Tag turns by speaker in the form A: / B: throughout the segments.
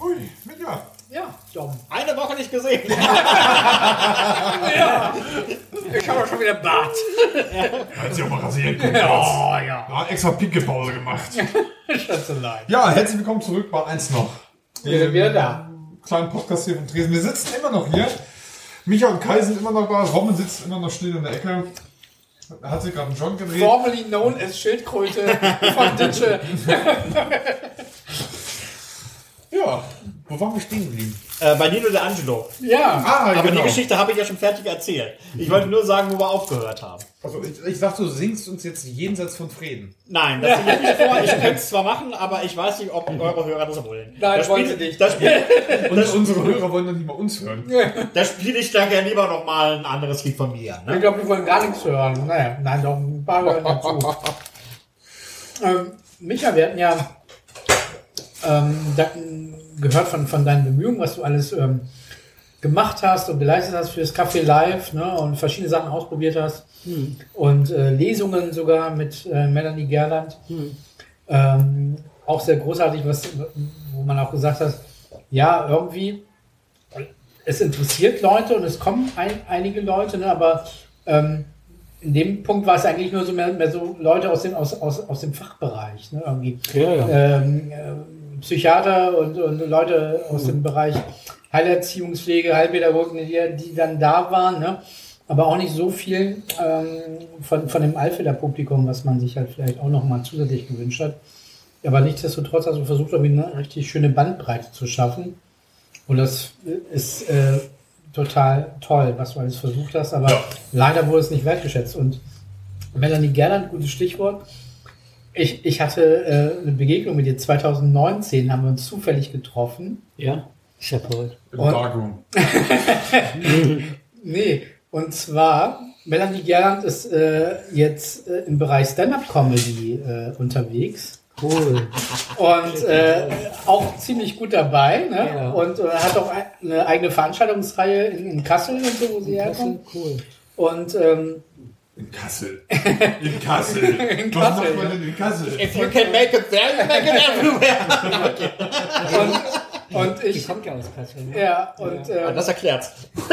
A: Hui, ja.
B: Ja, Dom.
C: Eine Woche nicht gesehen.
B: Ich habe schon wieder Bart.
A: Hat sich auch mal rasieren können.
B: Oh
A: Ja.
B: ja.
A: Hat extra Pinkelpause gemacht.
B: Schätzelein.
A: Ja, herzlich willkommen zurück bei 1 noch.
B: Wir sind wieder da.
A: Kleinen Podcast hier vom Tresen. Wir sitzen immer noch hier. Micha und Kai sind immer noch da. Robin sitzt immer noch still in der Ecke. Hat sich gerade einen John gedreht.
B: Formerly known as Schildkröte von Ditsche.
A: Ja. Wo waren wir stehen geblieben?
C: äh, bei Nino de Angelo.
B: Ja.
A: Ah,
C: Aber
A: genau.
C: die Geschichte habe ich ja schon fertig erzählt. Ich wollte nur sagen, wo wir aufgehört haben.
A: Also ich, ich dachte, du singst uns jetzt jenseits von Frieden.
C: Nein, das singe ich nicht vor. Ich könnte es zwar machen, aber ich weiß nicht, ob eure Hörer das wollen.
B: Nein,
C: das
B: wollen
C: spiel-
B: sie nicht.
C: Das spiele
A: Und unsere Hörer wollen dann nicht mal uns hören.
C: da spiel ich da gerne lieber noch mal ein anderes Lied von mir.
B: Ich
C: Ne?
B: glaube, die wollen gar nichts hören. Naja, nein, doch, ein paar hören dazu. ähm, Micha, wir hatten ja ähm, gehört von, von deinen Bemühungen, was du alles ähm, gemacht hast und geleistet hast für das Café Live ne, und verschiedene Sachen ausprobiert hast. Und äh, Lesungen sogar mit äh, Melanie Gerland. Ähm, auch sehr großartig, was, wo man auch gesagt hat, ja, irgendwie, es interessiert Leute und es kommen ein, einige Leute, ne, aber ähm, in dem Punkt war es eigentlich nur so mehr, mehr so Leute aus dem, aus, aus, aus dem Fachbereich, ne, irgendwie.
D: Ja, ja.
B: Ähm, äh, Psychiater und, und Leute aus dem Bereich Heilerziehungspflege, Heilpädagogen, die, die dann da waren, ne? aber auch nicht so viel ähm, von, von dem Alfeder-Publikum, was man sich halt vielleicht auch noch mal zusätzlich gewünscht hat. Aber nichtsdestotrotz hast du versucht, eine richtig schöne Bandbreite zu schaffen. Und das ist äh, total toll, was du alles versucht hast, aber
A: Ja.
B: leider wurde es nicht wertgeschätzt. Und Melanie Gerland, gutes Stichwort. Ich, ich hatte äh, eine Begegnung mit dir 2019, haben wir uns zufällig getroffen.
D: Ja, ist ja toll.
A: Im Darkroom.
B: Nee, und zwar, Melanie Gerland ist äh, jetzt äh, im Bereich Stand-Up-Comedy äh, unterwegs.
D: Cool.
B: Und äh, auch ziemlich gut dabei. Ne?
D: Ja.
B: Und äh, hat auch ein- eine eigene Veranstaltungsreihe in, in Kassel und so, wo sie herkommt.
D: Cool.
B: Und ähm,
A: In Kassel. In Kassel.
B: In
A: Was
B: Kassel,
A: macht man denn in Kassel?
C: If you can make it there, you make it everywhere.
B: und, und
D: Die
B: ich.
D: kommt ja aus Kassel. Ne?
B: Ja, und, äh,
C: Das erklärt's.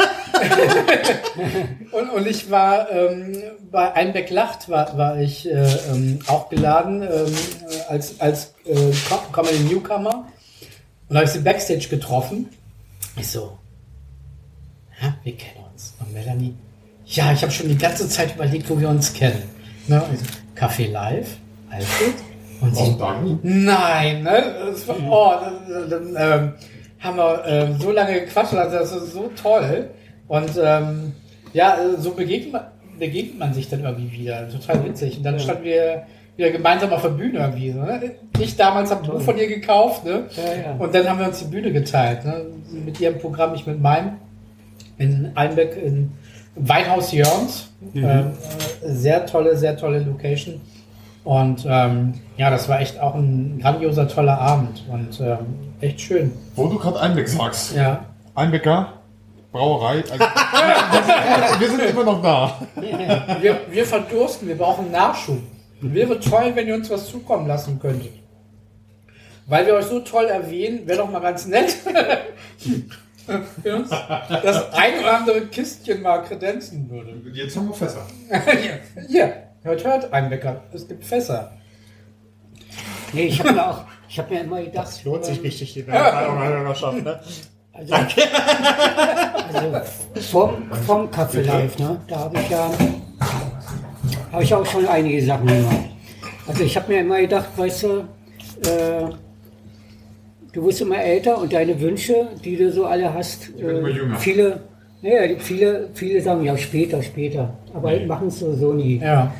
B: Und, und ich war ähm, bei Einbeck Lacht war, war ich äh, ähm, auch geladen ähm, äh, als, als äh, Co- Comedy Newcomer. Und da habe ich sie Backstage getroffen. Ich so, ja, wir kennen uns. Und Melanie, ja, ich habe schon die ganze Zeit überlegt, wo wir uns kennen. Ne? Und ich so, Café Live, Alfred. Und sie? Nein, ne? Das war, oh, dann, dann ähm, haben wir ähm, so lange gequatscht, also das ist so toll. Und ähm, ja, äh, so begegnet man, begegnet man sich dann irgendwie wieder. Total witzig. Und dann standen wir wieder gemeinsam auf der Bühne irgendwie. Ne? Ich damals habe ein Buch von ihr gekauft, ne?
D: Ja, ja.
B: Und dann haben wir uns die Bühne geteilt. Ne? Mit ihrem Programm, ich mit meinem. In Einbeck in Weinhaus Jörns.
D: Mhm.
B: Äh, sehr tolle, sehr tolle Location. Und ähm, ja, das war echt auch ein grandioser, toller Abend und ähm, echt schön.
A: Wo du gerade Einbeck sagst.
B: Ja.
A: Einbecker, Brauerei. Also, wir, sind, wir sind immer noch da.
B: Wir, wir verdursten, wir brauchen Nachschub. Wäre toll, wenn ihr uns was zukommen lassen könntet. Weil wir euch so toll erwähnen, wäre doch mal ganz nett. uns das ein oder andere Kistchen mal kredenzen würde.
A: Jetzt haben wir Fässer.
B: Hier, hier, hört, hört, Einbecker. Es gibt Fässer.
D: Nee, ich habe mir auch, ich habe mir immer gedacht,
C: Lohnt sich richtig der Hörerschaft, ne?
D: also, also vom, vom Café Live, ne, da habe ich ja, habe ich auch schon einige Sachen gemacht. Also ich habe mir immer gedacht, weißt du, äh, du wirst immer älter und deine Wünsche, die du so alle hast,
A: jünger.
D: viele, naja, viele, viele sagen ja später, später, aber machen es so, so nie.
B: Ja.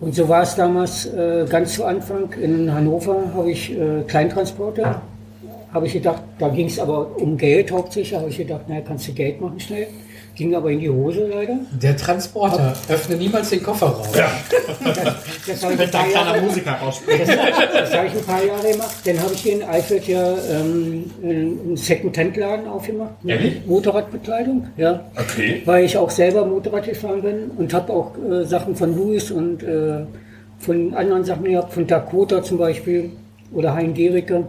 D: Und so war es damals äh, ganz zu Anfang. In Hannover habe ich äh, Kleintransporter habe ich gedacht, da ging es aber um Geld hauptsächlich, habe ich gedacht, naja, kannst du Geld machen schnell. Ging aber in die Hose leider.
B: Der Transporter. Öffne niemals den Kofferraum.
D: Das habe ich, ein
C: Wenn da
D: paar
C: ein kleiner
D: Jahre-
C: Musiker
D: das, das habe ich ein paar Jahre gemacht. Dann habe ich hier in Eifeld ja ähm, einen Second-Hand-Laden aufgemacht.
A: Ehrlich?
D: Motorradbekleidung, ja.
A: Okay.
D: Weil ich auch selber Motorrad gefahren bin und habe auch äh, Sachen von Louis und äh, von anderen Sachen gehabt, von Dakota zum Beispiel oder Hein Gericke.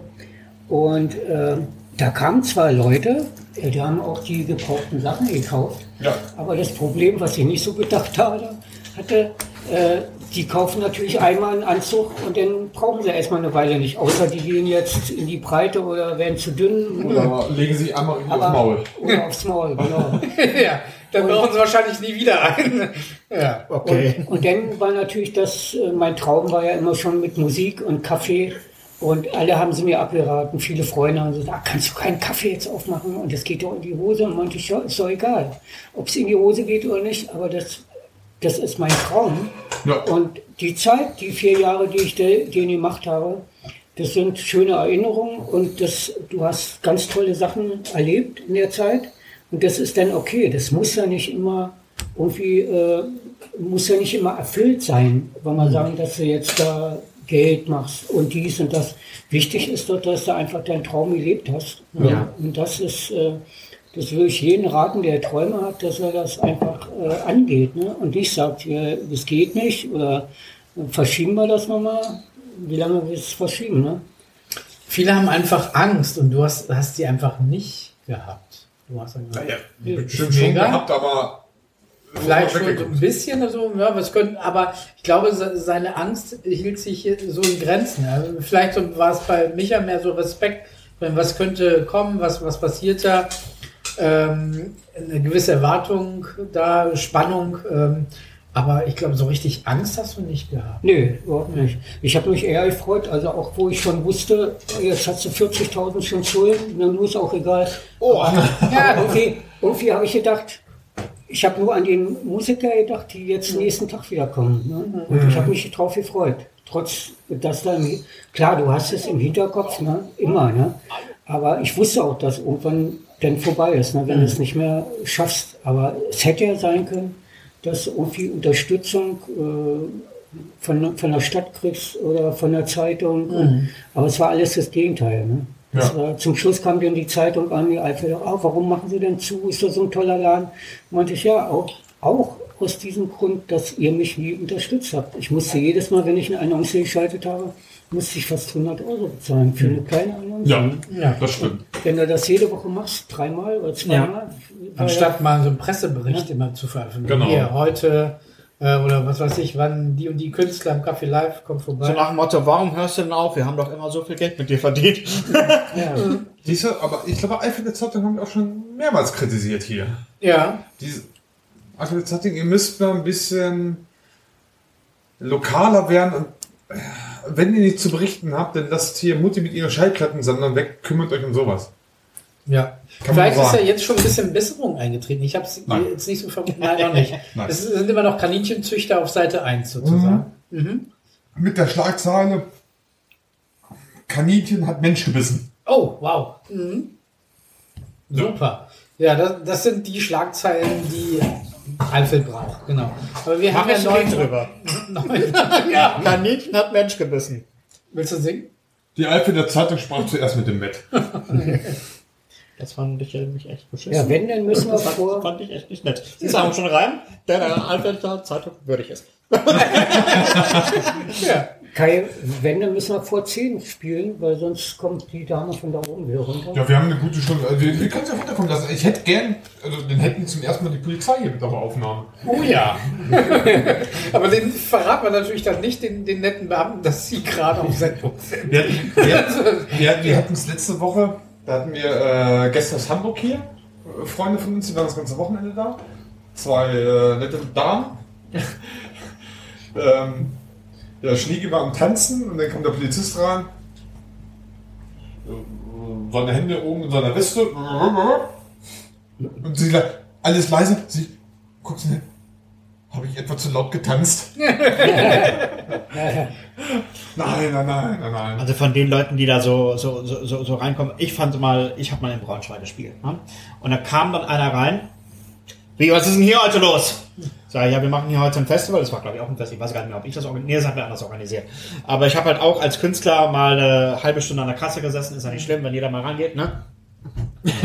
D: Und äh, da kamen zwar Leute, äh, die haben auch die gebrauchten Sachen gekauft,
A: Ja.
D: aber das Problem, was ich nicht so gedacht habe, hatte, äh, die kaufen natürlich einmal einen Anzug und dann brauchen sie erstmal eine Weile nicht. Außer die gehen jetzt in die Breite oder werden zu dünn oder,
A: Oder legen sie einmal irgendwie aufs Maul.
D: oder aufs Maul. Genau.
B: ja, dann brauchen sie wahrscheinlich nie wieder einen. Ja, okay.
D: Und, und dann war natürlich das, äh, mein Traum war ja immer schon mit Musik und Kaffee. Und alle haben sie mir abgeraten. Viele Freunde haben gesagt, ah, kannst du keinen Kaffee jetzt aufmachen? Und das geht doch in die Hose. Und meinte ich, ja, ist doch egal, ob es in die Hose geht oder nicht. Aber das, das ist mein Traum.
A: Ja.
D: Und die Zeit, die vier Jahre, die ich de- den gemacht habe, das sind schöne Erinnerungen und das, du hast ganz tolle Sachen erlebt in der Zeit. Und das ist dann okay. Das muss ja nicht immer irgendwie, äh, muss ja nicht immer erfüllt sein, wenn man sagen, dass du jetzt da Geld machst und dies und das. Wichtig ist doch, dass du einfach deinen Traum gelebt hast.
B: Ja.
D: Und das ist, äh, das will ich jeden raten, der Träume hat, dass er das einfach äh, angeht. Ne? Und nicht sagt, ja, das geht nicht oder äh, verschieben wir das nochmal. Wie lange wir es verschieben? Ne?
B: Viele haben einfach Angst und du hast, hast die einfach nicht gehabt. Du hast dann gesagt,
A: Ja,
B: ist
A: bestimmt schon gehabt, aber
B: Vielleicht schon so ein bisschen oder so, ja, was könnten, aber ich glaube, se- seine Angst hielt sich so in Grenzen. Ja. Vielleicht so war es bei Micha mehr so Respekt, wenn was könnte kommen, was, was passiert da, ähm, eine gewisse Erwartung da, Spannung, ähm, aber ich glaube, so richtig Angst hast du nicht gehabt.
D: Nee, überhaupt nicht. Ich habe mich eher gefreut, also auch wo ich schon wusste, jetzt hast du 40.000 schon Schulden, dann ist auch egal.
C: Oh,
D: Ja, irgendwie, irgendwie habe ich gedacht, ich habe nur an den Musiker gedacht, die jetzt nächsten Tag wieder kommen. Ne? Und ich habe mich drauf gefreut. Trotz, dass dann, klar, du hast es im Hinterkopf, ne? immer, ne? aber ich wusste auch, dass irgendwann dann vorbei ist, ne? wenn du es nicht mehr schaffst. Aber es hätte ja sein können, dass du irgendwie Unterstützung äh, von, von der Stadt kriegst oder von der Zeitung. Und, aber es war alles das Gegenteil. Ne? Das
A: Ja.
D: war, zum Schluss kam dann die Zeitung an, die Eifel, ah, warum machen Sie denn zu? Ist das so ein toller Laden? Meinte ich, ja, auch, auch aus diesem Grund, dass ihr mich nie unterstützt habt. Ich musste jedes Mal, wenn ich eine Annonce geschaltet habe, musste ich fast 100 Euro bezahlen für eine kleine Annonce.
A: ja,
B: Ja.
A: das stimmt.
D: Wenn du das jede Woche machst, dreimal oder zweimal, war
B: Anstatt mal so einen Pressebericht immer zu veröffentlichen.
A: Genau.
B: Hier, heute, äh, oder was weiß ich, wann die und die Künstler im Café Live kommen vorbei.
C: so nach dem Motto, warum hörst du denn auf? Wir haben doch immer so viel Geld mit dir verdient.
D: ja.
A: Siehst du, aber ich glaube, Eifel Zeitung haben wir auch schon mehrmals kritisiert hier.
B: ja.
A: Diese Eifel Zeitung, ihr müsst mal ein bisschen lokaler werden und äh, wenn ihr nichts zu berichten habt, dann lasst hier Mutti mit ihren Schallplattensammlern weg, kümmert euch um sowas.
B: Ja.
A: Kann
B: Vielleicht ist ja jetzt schon ein bisschen Besserung eingetreten. Ich habe es jetzt nicht so vermutet. Nein, noch nicht.
A: Nein.
B: Es sind immer noch Kaninchenzüchter auf Seite 1 sozusagen.
A: Mit der Schlagzeile Kaninchen hat Mensch gebissen.
B: Oh, wow. Mhm. Super. Ja, das, das sind die Schlagzeilen, die Eifel braucht. Genau. Aber wir haben
C: Mach
B: ja
C: ich
B: neun
C: drüber.
B: neun- ja.
C: Kaninchen hat Mensch gebissen.
B: Willst du singen?
A: Die Eifel Zeitung sprach zuerst mit dem Met.
C: Das fand ich nämlich echt beschissen.
D: ja, wenn, dann müssen wir
C: das fand,
D: vor.
C: fand ich echt nicht nett. Sie sagen schon rein, der der Alfredter Zeitung würdig ist.
B: Ja.
D: Kai, wenn, dann müssen wir vor 10 spielen, weil sonst kommt die Dame von da oben wieder runter.
A: Ja, wir haben eine gute Stunde. Also wir, wir können es ja runterkommen lassen. Ich hätte gern, also dann hätten zum ersten Mal die Polizei hier mit auf der Aufnahme.
B: Oh ja. Aber den verraten wir natürlich dann nicht den, den netten Beamten, dass sie gerade auf Sendung sind.
A: Wir, wir, wir, wir hatten es letzte Woche, da hatten wir äh, Gäste aus Hamburg hier, Freunde von uns, die waren das ganze Wochenende da. Zwei äh, nette Damen. ähm, der Schniege war am Tanzen und dann kam der Polizist rein. Äh, Seine Hände oben in seiner Weste. Und sie alles leise. Sie guckt sie hin. Habe ich etwa zu laut getanzt? nein, nein, nein, nein, nein.
C: Also von den Leuten, die da so, so, so, so, reinkommen, ich fand mal, ich habe mal in Braunschweig gespielt. Ne? Und da kam dann einer rein. Wie, was ist denn hier heute los? Sag ich, ja, wir machen hier heute ein Festival. Das war, glaube ich, auch ein Festival. Ich weiß gar nicht mehr, ob ich das organisiert Nee, das hat mir anders organisiert. Aber ich habe halt auch als Künstler mal eine halbe Stunde an der Kasse gesessen. Ist ja nicht schlimm, wenn jeder mal rangeht, ne? ja,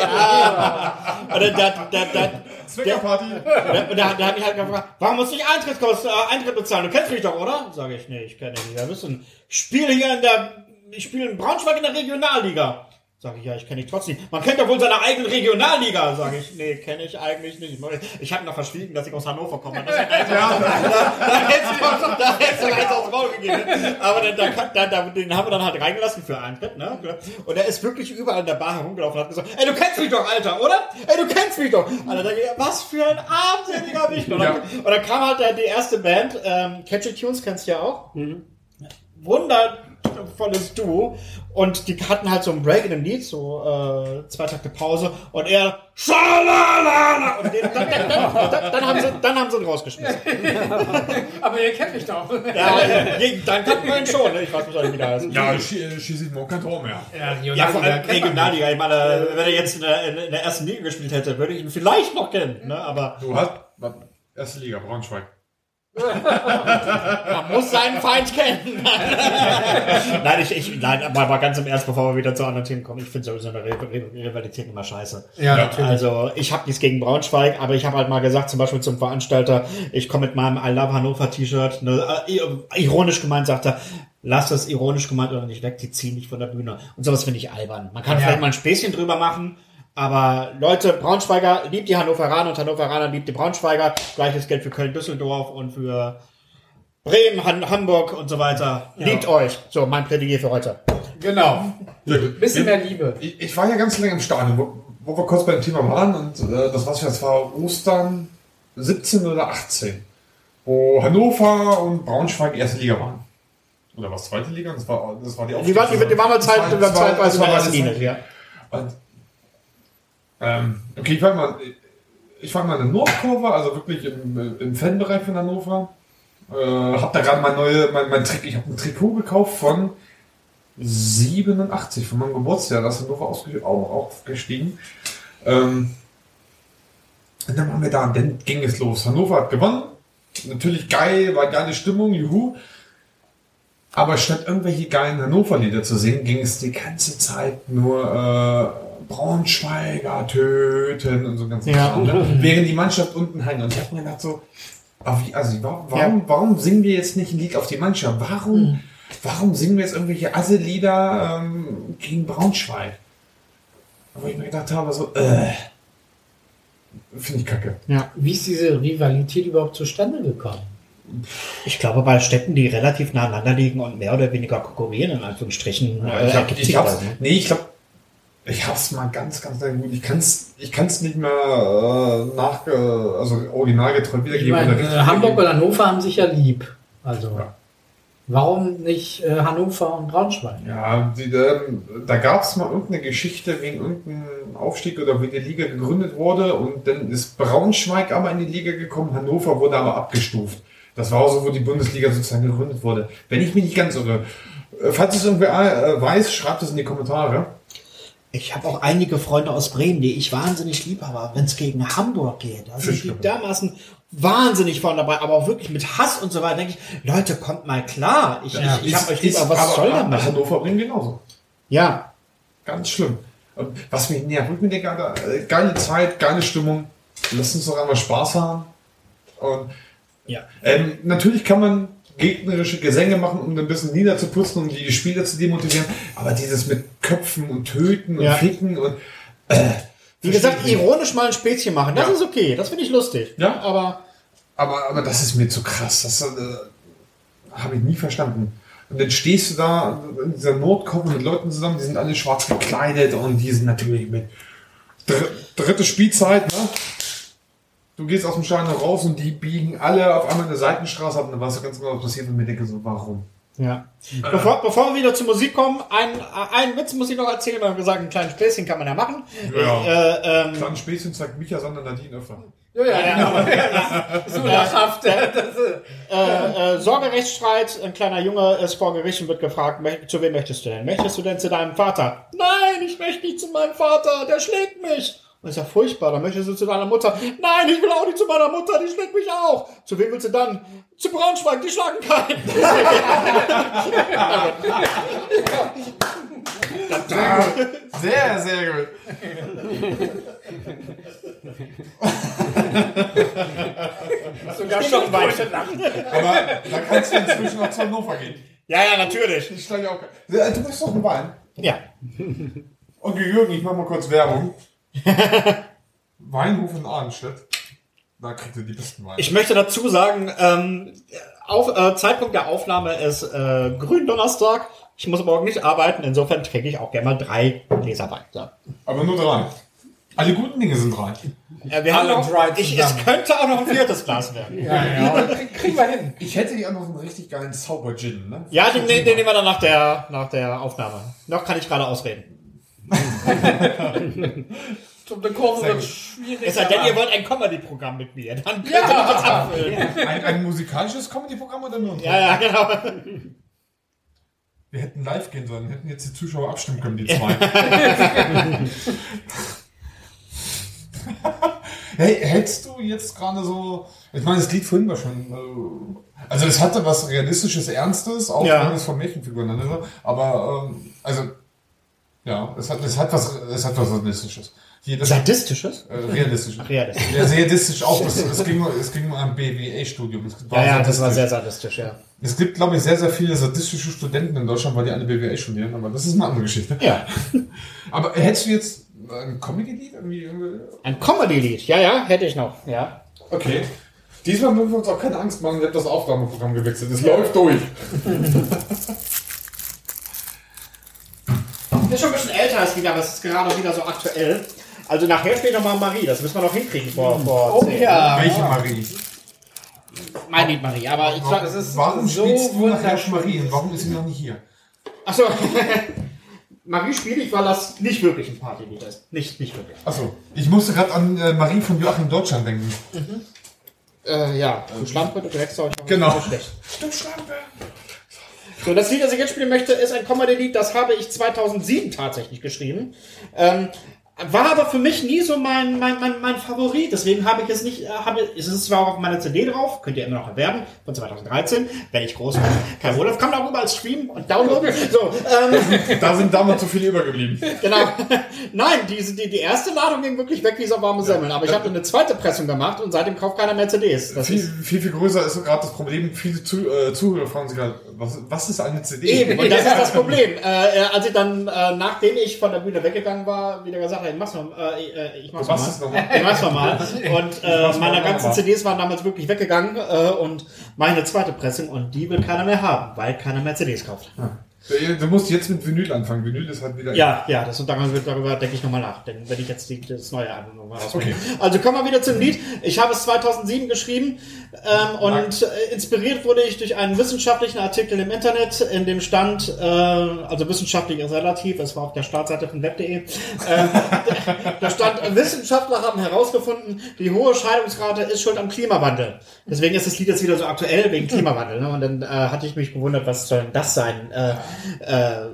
C: ja. Und dann, da, da, da,
A: Zweckerparty.
C: und da, da hat mich halt gefragt, warum muss ich Eintritt, kosten, äh, Eintritt bezahlen? Du kennst mich doch, oder? Sage ich, nee, ich kenne dich ein- Ich spiele hier in der, ich spiele in Braunschweig in der Regionalliga. Sage ich, ja, ich kenne dich trotzdem. Man kennt doch wohl seine eigene Regionalliga. Sage ich, nee, kenne ich eigentlich nicht. Ich habe noch verschwiegen, dass ich aus Hannover komme. Das hätte ja, da, da hättest du da hättest du eins aufs Maul gegeben. Aber dann, dann, dann, dann, den haben wir dann halt reingelassen für Eintritt. Ne? Und er ist wirklich überall in der Bar herumgelaufen und hat gesagt, ey, du kennst mich doch, Alter, oder? Ey, du kennst mich doch. Alter, dann, was für ein armseliger Wicht. Und, dann- und dann kam halt die erste Band, ähm, Catchy Tunes kennst du ja auch wundervolles Duo und die hatten halt so einen Break in dem Lied, so äh, zwei Takte Pause und er Schalalala und den, dann, dann, dann, dann, dann haben sie dann haben sie ihn rausgeschmissen.
B: Aber ihr kennt mich doch.
C: Ja, dann kannten wir ihn schon, ne? ich weiß nicht, wie der heißt.
A: Ja, schießt morgen kein Tor mehr.
B: Ja,
C: Ja, vor allem
B: kennt man
C: Regionalliga. Ich meine, wenn er jetzt in der, in der ersten Liga gespielt hätte, würde ich ihn vielleicht noch kennen. Ne? Aber
A: Du hast erste Liga, Braunschweig.
C: Man muss seinen Feind kennen. nein, ich, ich, nein, aber mal ganz im Ernst, bevor wir wieder zu anderen Themen kommen, ich finde sowieso eine Rivalität immer scheiße.
B: Ja, natürlich.
C: Also ich habe nichts gegen Braunschweig, aber ich habe halt mal gesagt, zum Beispiel zum Veranstalter, ich komme mit meinem I Love Hannover T-Shirt, ne, äh, ironisch gemeint, sagt er, lass das ironisch gemeint oder nicht weg, die ziehen nicht von der Bühne. Und sowas finde ich albern. Man kann
B: Ja.
C: vielleicht mal ein Späßchen drüber machen, aber Leute, Braunschweiger liebt die Hannoveraner und Hannoveraner liebt die Braunschweiger. Gleiches Geld für Köln-Düsseldorf und für Bremen, Han Hamburg und so weiter. Liebt euch. So, mein Plädoyer für heute.
B: Genau. Bisschen mehr Liebe.
A: Ich, ich war ja ganz lange im Stadion, wo, wo wir kurz beim Thema waren und äh, das, was das war Ostern 17 oder 18, wo Hannover und Braunschweig erste Liga waren. Oder was zweite Liga? Das war, das war die
C: Die waren, die, waren mal Zeit,
A: Das war-
C: über
A: das war-
C: zeitweise
A: das
C: in
A: war
C: der ersten
A: meine
C: Linie, ja.
A: Und, ähm, okay, ich war mal, ich war mal in der Nordkurve, also wirklich im, im Fanbereich von Hannover. Äh, hab da gerade mein neue, mein, mein Trick, ich habe ein Trikot gekauft von 87 von meinem Geburtsjahr, das ist Hannover ausge, auch, aufgestiegen. Ähm, und dann waren wir da und dann ging es los. Hannover hat gewonnen. Natürlich geil, war geile Stimmung, juhu. Aber statt irgendwelche geilen Hannover-Lieder zu singen, ging es die ganze Zeit nur äh, Braunschweiger töten und so ganz
C: Ja.
A: Kram, ne? Während die Mannschaft unten hängt. Und ich habe mir gedacht so, also warum, warum, warum singen wir jetzt nicht ein Lied auf die Mannschaft? Warum, warum singen wir jetzt irgendwelche Asse-Lieder ähm, gegen Braunschweig? Wo ich mir gedacht habe, so, äh, finde ich kacke.
B: Wie ist diese Rivalität überhaupt zustande gekommen?
C: Ich glaube, bei Städten, die relativ nah aneinander liegen und mehr oder weniger konkurrieren, in Anführungsstrichen,
A: Ja,
C: äh,
A: ich hab,
C: ergibt
A: ich
C: ne?
A: nee, ich glaube, ich hab's mal ganz, ganz sehr gut. Ich kann's, ich kann's nicht mehr äh, nach, äh, also originalgetreu
B: Ich
A: wiedergeben.
B: meine,
A: oder richtig
B: äh, Hamburg und Hannover haben sich ja lieb. Also,
A: Ja.
B: warum nicht äh, Hannover und Braunschweig?
A: Ja, die, ähm, da gab's mal irgendeine Geschichte wegen irgendeinem Aufstieg oder wie die Liga gegründet wurde und dann ist Braunschweig aber in die Liga gekommen, Hannover wurde aber abgestuft. Das war auch so, wo die Bundesliga sozusagen gegründet wurde. Wenn ich mich nicht ganz irre. Äh, Falls es irgendwer äh, weiß, schreibt es in die Kommentare.
C: Ich habe auch einige Freunde aus Bremen, die ich wahnsinnig lieb habe, wenn es gegen Hamburg geht. Sind die
A: Fischgruppe.
C: dermaßen wahnsinnig vorne dabei, aber auch wirklich mit Hass und so weiter. denke ich, Leute, kommt mal klar. Ich, ich, ich hab euch lieb, aber was soll
A: aber
C: damit?
A: Hannover bringen genauso.
C: Ja,
A: Ganz schlimm. Und was mich nervt, ich mir denke, Alter, äh, geile Zeit, geile Stimmung. Lass uns doch einmal Spaß haben. Und
C: ja.
A: ähm, natürlich kann man gegnerische Gesänge machen, um ein bisschen niederzuputzen, um die Spieler zu demotivieren. Aber dieses mit Köpfen und Töten und
C: Ja.
A: Ficken und
C: Wie gesagt, ironisch mal ein Späßchen machen, das
A: Ja.
C: ist okay, das finde ich lustig.
A: Ja.
C: aber
A: Aber, aber das ist mir zu krass. Das äh, habe ich nie verstanden. Und dann stehst du da in dieser Notkurve mit Leuten zusammen, die sind alle schwarz gekleidet und die sind natürlich mit dr dritte Spielzeit, ne? Du gehst aus dem Stadion raus und die biegen alle auf einmal eine Seitenstraße ab und dann weißt du ganz genau, was passiert und mir denke so, warum?
C: Ja. Bevor, bevor wir wieder zur Musik kommen, ein, einen Witz muss ich noch erzählen, weil wir gesagt, ein kleines Späßchen kann man ja machen.
A: Ja.
C: Äh, ähm,
A: Kleinen Späßchen zeigt Micha, sondern Nadine öfter.
B: Ja, ja, genau. so lachhaft. ja, ist,
C: äh, äh, Sorgerechtsstreit, ein kleiner Junge ist vor Gericht und wird gefragt, "Mö- zu wem möchtest du denn? Möchtest du denn zu deinem Vater? Nein, ich möchte nicht zu meinem Vater, der schlägt mich. Das ist ja furchtbar, dann möchtest du zu deiner Mutter. Nein, ich will auch nicht zu meiner Mutter, die schlägt mich auch. Zu wem willst du dann? Zu Braunschweig, die schlagen keinen.
A: Sehr, sehr gut.
B: sogar schon weiter.
A: Aber da kannst du inzwischen auch zu Hannover gehen.
C: Ja, ja, natürlich.
A: Ich schlage auch. Ja, Du bist doch ein Wein.
C: Ja.
A: Okay, Jürgen, ich mach mal kurz Werbung. Weinhof in Arnstedt. Da kriegt ihr die besten Weine.
C: Ich möchte dazu sagen, ähm, auf, äh, Zeitpunkt der Aufnahme ist äh, Gründonnerstag. Ich muss morgen nicht arbeiten, insofern trinke ich auch gerne mal drei Gläser Wein. So.
A: Aber nur drei. Alle guten Dinge sind drei.
C: Äh, wir haben
B: Alle
C: noch,
B: drei
C: ich, es könnte auch noch ein viertes Glas werden.
B: Ja, ja. Kriegen wir hin.
A: Ich hätte ja noch einen richtig geilen Zauber-Gin, ne?
C: Ja, den, den, den nehmen wir dann nach der, nach der Aufnahme. Noch kann ich gerade ausreden.
B: Zum der Kurve wird schwierig.
C: Es sei denn, ihr wollt ein Comedy-Programm mit mir. Dann könnt ihr das abfüllen.
A: Ein, ein musikalisches Comedy-Programm oder nur ein
C: Ja, ja, genau.
A: Wir hätten live gehen sollen, hätten jetzt die Zuschauer abstimmen können, die zwei. hey, hältst du jetzt gerade so. Ich meine, das Lied vorhin war schon. äh, Also, es hatte was Realistisches, Ernstes, auch
C: Ja.
A: wenn es von Märchenfiguren ne? Aber, ähm, also. Ja, es hat, es hat was, es hat was Realistisches. Hier, das,
C: Sadistisches?
A: äh, realistisch.
C: Ach ja, das,
A: Ja, realistisch auch. Es, es, ging, um- es ging um ein BWA-Studium.
C: Ja, ja, das war
A: sadistisch.
C: sehr sadistisch, ja.
A: Es gibt, glaube ich, sehr, sehr viele sadistische Studenten in Deutschland, weil die alle BWL studieren, aber das ist eine andere Geschichte.
C: Ja.
A: Aber hättest du jetzt ein Comedy-Lied irgendwie?
C: Ein Comedy-Lied, ja, ja, hätte ich noch, ja.
A: Okay. Diesmal müssen wir uns auch keine Angst machen, wir haben das Aufnahmeprogramm gewechselt. Es läuft durch.
C: Das ist schon ein bisschen älter als wieder, aber es ist gerade wieder so aktuell. Also nachher spielt noch mal Marie, das müssen wir noch hinkriegen vor, vor
B: Oh
C: zehn.
B: ja.
A: Welche Marie?
C: Mein Lied Marie, aber ich sag,
B: Das ist
A: Warum
B: so
A: spielst du nachher. Marie und warum ist sie noch nicht hier?
C: achso. Marie spiele ich, weil das nicht wirklich ein Partylied ist. Nicht, nicht wirklich.
A: Achso, ich musste gerade an äh, Marie von Joachim Deutschland denken.
C: Äh, ja, du Schlampe, du Drecksau, ich
A: Genau.
C: schlecht. So, das Lied, das ich jetzt spielen möchte, ist ein Comedy-Lied, das habe ich 2007 tatsächlich geschrieben. Ähm, war aber für mich nie so mein, mein, mein, mein Favorit, deswegen habe ich es nicht, äh, habe, es ist zwar auch auf meiner CD drauf, könnt ihr immer noch erwerben, von 2013, wenn ich groß bin. Kein Problem, kann man auch überall streamen und downloaden. So, ähm,
A: Da sind damals so viele übergeblieben.
C: Genau. Nein, die, die, die erste Ladung ging wirklich weg wie so warme Semmeln. Aber ich habe eine zweite Pressung gemacht und seitdem kauft keiner mehr CDs. Das
A: Viel,
C: ist
A: viel, viel größer ist so gerade das Problem, viele Zu äh, Zuhörer fragen sich halt, was, was ist eine CD?
C: eben. Und das ist das Problem. Äh, äh, als ich dann, äh, nachdem ich von der Bühne weggegangen war, wieder gesagt habe, ich mach's noch, äh, äh, ich mach's
A: Du machst
C: mal.
A: nochmal.
C: Ich mach's noch mal. Und äh, meine
A: mal
C: ganzen
A: nochmal.
C: CDs waren damals wirklich weggegangen äh, und meine zweite Pressung und die will keiner mehr haben, weil keiner mehr CDs kauft.
A: Du musst jetzt mit Vinyl anfangen. Vinyl ist halt wieder.
C: Ja, ja, das und darüber, darüber denke ich nochmal nach, denn wenn ich jetzt die, das neue Album nochmal ausbringe.
A: Okay.
C: Also kommen wir wieder zum Lied. Ich habe es 2007 geschrieben ähm, und äh, inspiriert wurde ich durch einen wissenschaftlichen Artikel im Internet, in dem stand, äh, also wissenschaftlich ist relativ, es war auf der Startseite von web.de, äh, da stand, Wissenschaftler haben herausgefunden, die hohe Scheidungsrate ist schuld am Klimawandel. Deswegen ist das Lied jetzt wieder so aktuell wegen Klimawandel. Ne? Und dann äh, hatte ich mich gewundert, was soll denn das sein? Äh,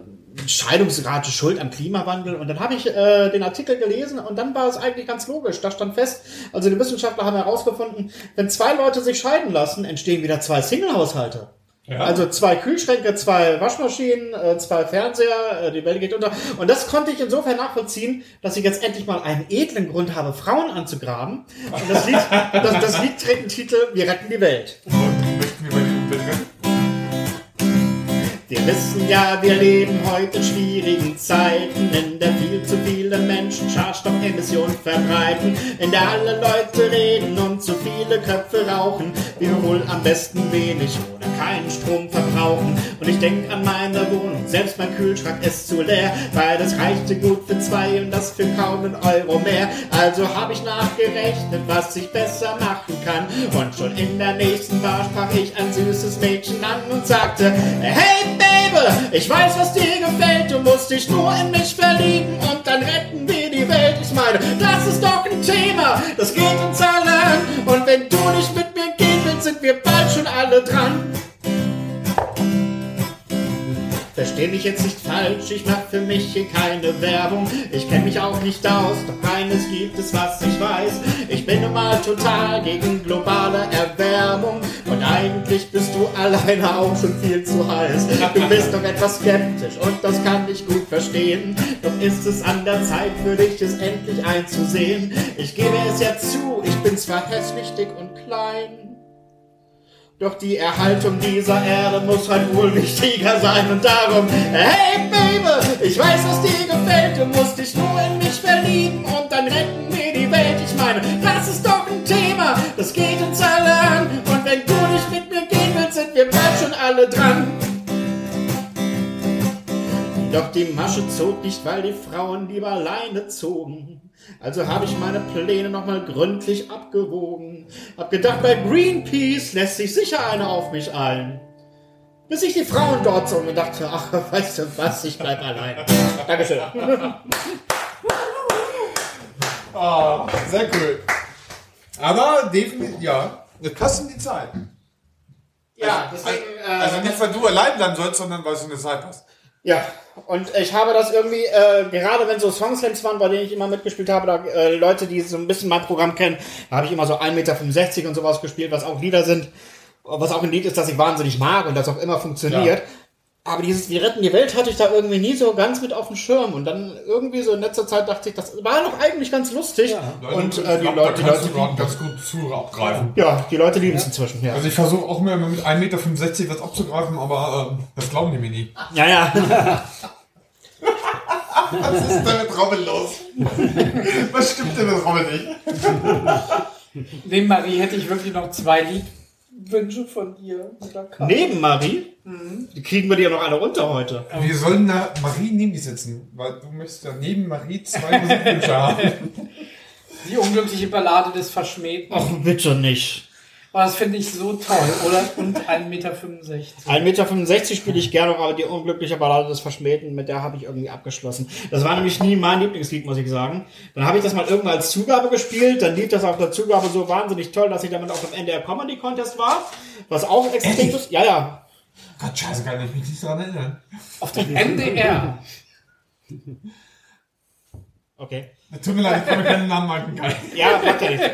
C: Scheidungsrate schuld am Klimawandel. Und dann habe ich äh, den Artikel gelesen und dann war es eigentlich ganz logisch. Da stand fest, also die Wissenschaftler haben herausgefunden, wenn zwei Leute sich scheiden lassen, entstehen wieder zwei Single-Haushalte. Also zwei Kühlschränke, zwei Waschmaschinen, äh, zwei Fernseher, äh, die Welt geht unter. Und das konnte ich insofern nachvollziehen, dass ich jetzt endlich mal einen edlen Grund habe, Frauen anzugraben. Und das Lied, das, das Lied trägt den Titel Wir retten die Welt.
A: Wir
C: wissen ja, wir leben heute in schwierigen Zeiten, in der viel zu viele Menschen Schadstoffemissionen verbreiten, in der alle Leute reden und zu viele Köpfe rauchen. Wir wohl am besten wenig keinen Strom verbrauchen. Und ich denk an meine Wohnung, selbst mein Kühlschrank ist zu leer, weil das reichte gut für zwei und das für kaum einen Euro mehr. Also hab ich nachgerechnet, was ich besser machen kann. Und schon in der nächsten Bar sprach ich ein süßes Mädchen an und sagte, hey Baby, ich weiß, was dir gefällt, du musst dich nur in mich verlieben und dann retten wir die Welt. Ich meine, das ist doch ein Thema, das geht uns alle an. Und wenn du nicht mit mir gehen willst, sind wir bald schon alle dran. Versteh mich jetzt nicht falsch, ich mach für mich hier keine Werbung. Ich kenn mich auch nicht aus, doch eines gibt es, was ich weiß. Ich bin nun mal total gegen globale Erwärmung. Und eigentlich bist du alleine auch schon viel zu heiß. Du bist doch etwas skeptisch und das kann ich gut verstehen. Doch ist es an der Zeit für dich, es endlich einzusehen. Ich gebe es ja zu, ich bin zwar hässlich, dick und klein. Doch die Erhaltung dieser Erde muss halt wohl wichtiger sein und darum, hey Baby, ich weiß, was dir gefällt, du musst dich nur in mich verlieben und dann retten wir die Welt. Ich meine, das ist doch ein Thema, das geht uns alle an und wenn du nicht mit mir gehen willst, sind wir bald schon alle dran. Doch die Masche zog nicht, weil die Frauen lieber alleine zogen. Also habe ich meine Pläne nochmal gründlich abgewogen. Hab gedacht, bei Greenpeace lässt sich sicher eine auf mich ein. Bis ich die Frauen dort so und dachte, ach, weißt du was, ich bleib allein. Dankeschön.
A: Ah, sehr cool. Aber definitiv, ja, das passt in die Zeit.
C: Ja, deswegen. Äh,
A: Also nicht, weil du allein bleiben sollst, sondern weil es in die Zeit passt.
C: Ja, und ich habe das irgendwie, äh, gerade wenn so Songslams waren, bei denen ich immer mitgespielt habe, da äh, Leute, die so ein bisschen mein Programm kennen, da habe ich immer so 1,65 Meter und sowas gespielt, was auch Lieder sind, was auch ein Lied ist, das ich wahnsinnig mag und das auch immer funktioniert. Aber dieses Wir retten die Welt hatte ich da irgendwie nie so ganz mit auf dem Schirm. Und dann irgendwie so in letzter Zeit dachte ich, das war doch eigentlich ganz lustig. Und äh, die
A: da
C: Leute, die Leute,
A: ganz gut zu abgreifen.
C: ja, die Leute lieben es inzwischen. Ja,
A: Also ich versuche auch immer mit 1,65 Meter was abzugreifen, aber ähm, das glauben die mir nie.
C: ja. ja.
A: Was ist denn mit Robin los? Was stimmt denn mit Robin nicht?
B: Neben Marie hätte ich wirklich noch zwei Liedwünsche von dir.
C: Neben Marie, die kriegen wir die ja noch alle runter heute.
A: Wir sollen da Marie neben die sitzen, weil du möchtest ja neben Marie zwei Musikwünsche haben.
B: Die unglückliche Ballade des Verschmähten.
C: Ach, bitte nicht.
B: Oh, das finde ich so toll, oder? Und 1,65 Meter.
C: 1,65 Meter spiele ich gerne, aber die unglückliche Ballade des Verschmähten, mit der habe ich irgendwie abgeschlossen. Das war nämlich nie mein Lieblingslied, muss ich sagen. Dann habe ich das mal irgendwann als Zugabe gespielt, dann lief das auf der Zugabe so wahnsinnig toll, dass ich damit auch im NDR Comedy Contest war, was auch extrem ist. Ja, ja.
A: Gott, scheiße, kann ich mich nicht daran erinnern.
B: Auf dem NDR.
C: Okay.
A: Tut mir leid, ich mir keinen Namen merken. Kann.
C: Ja, macht ja nichts.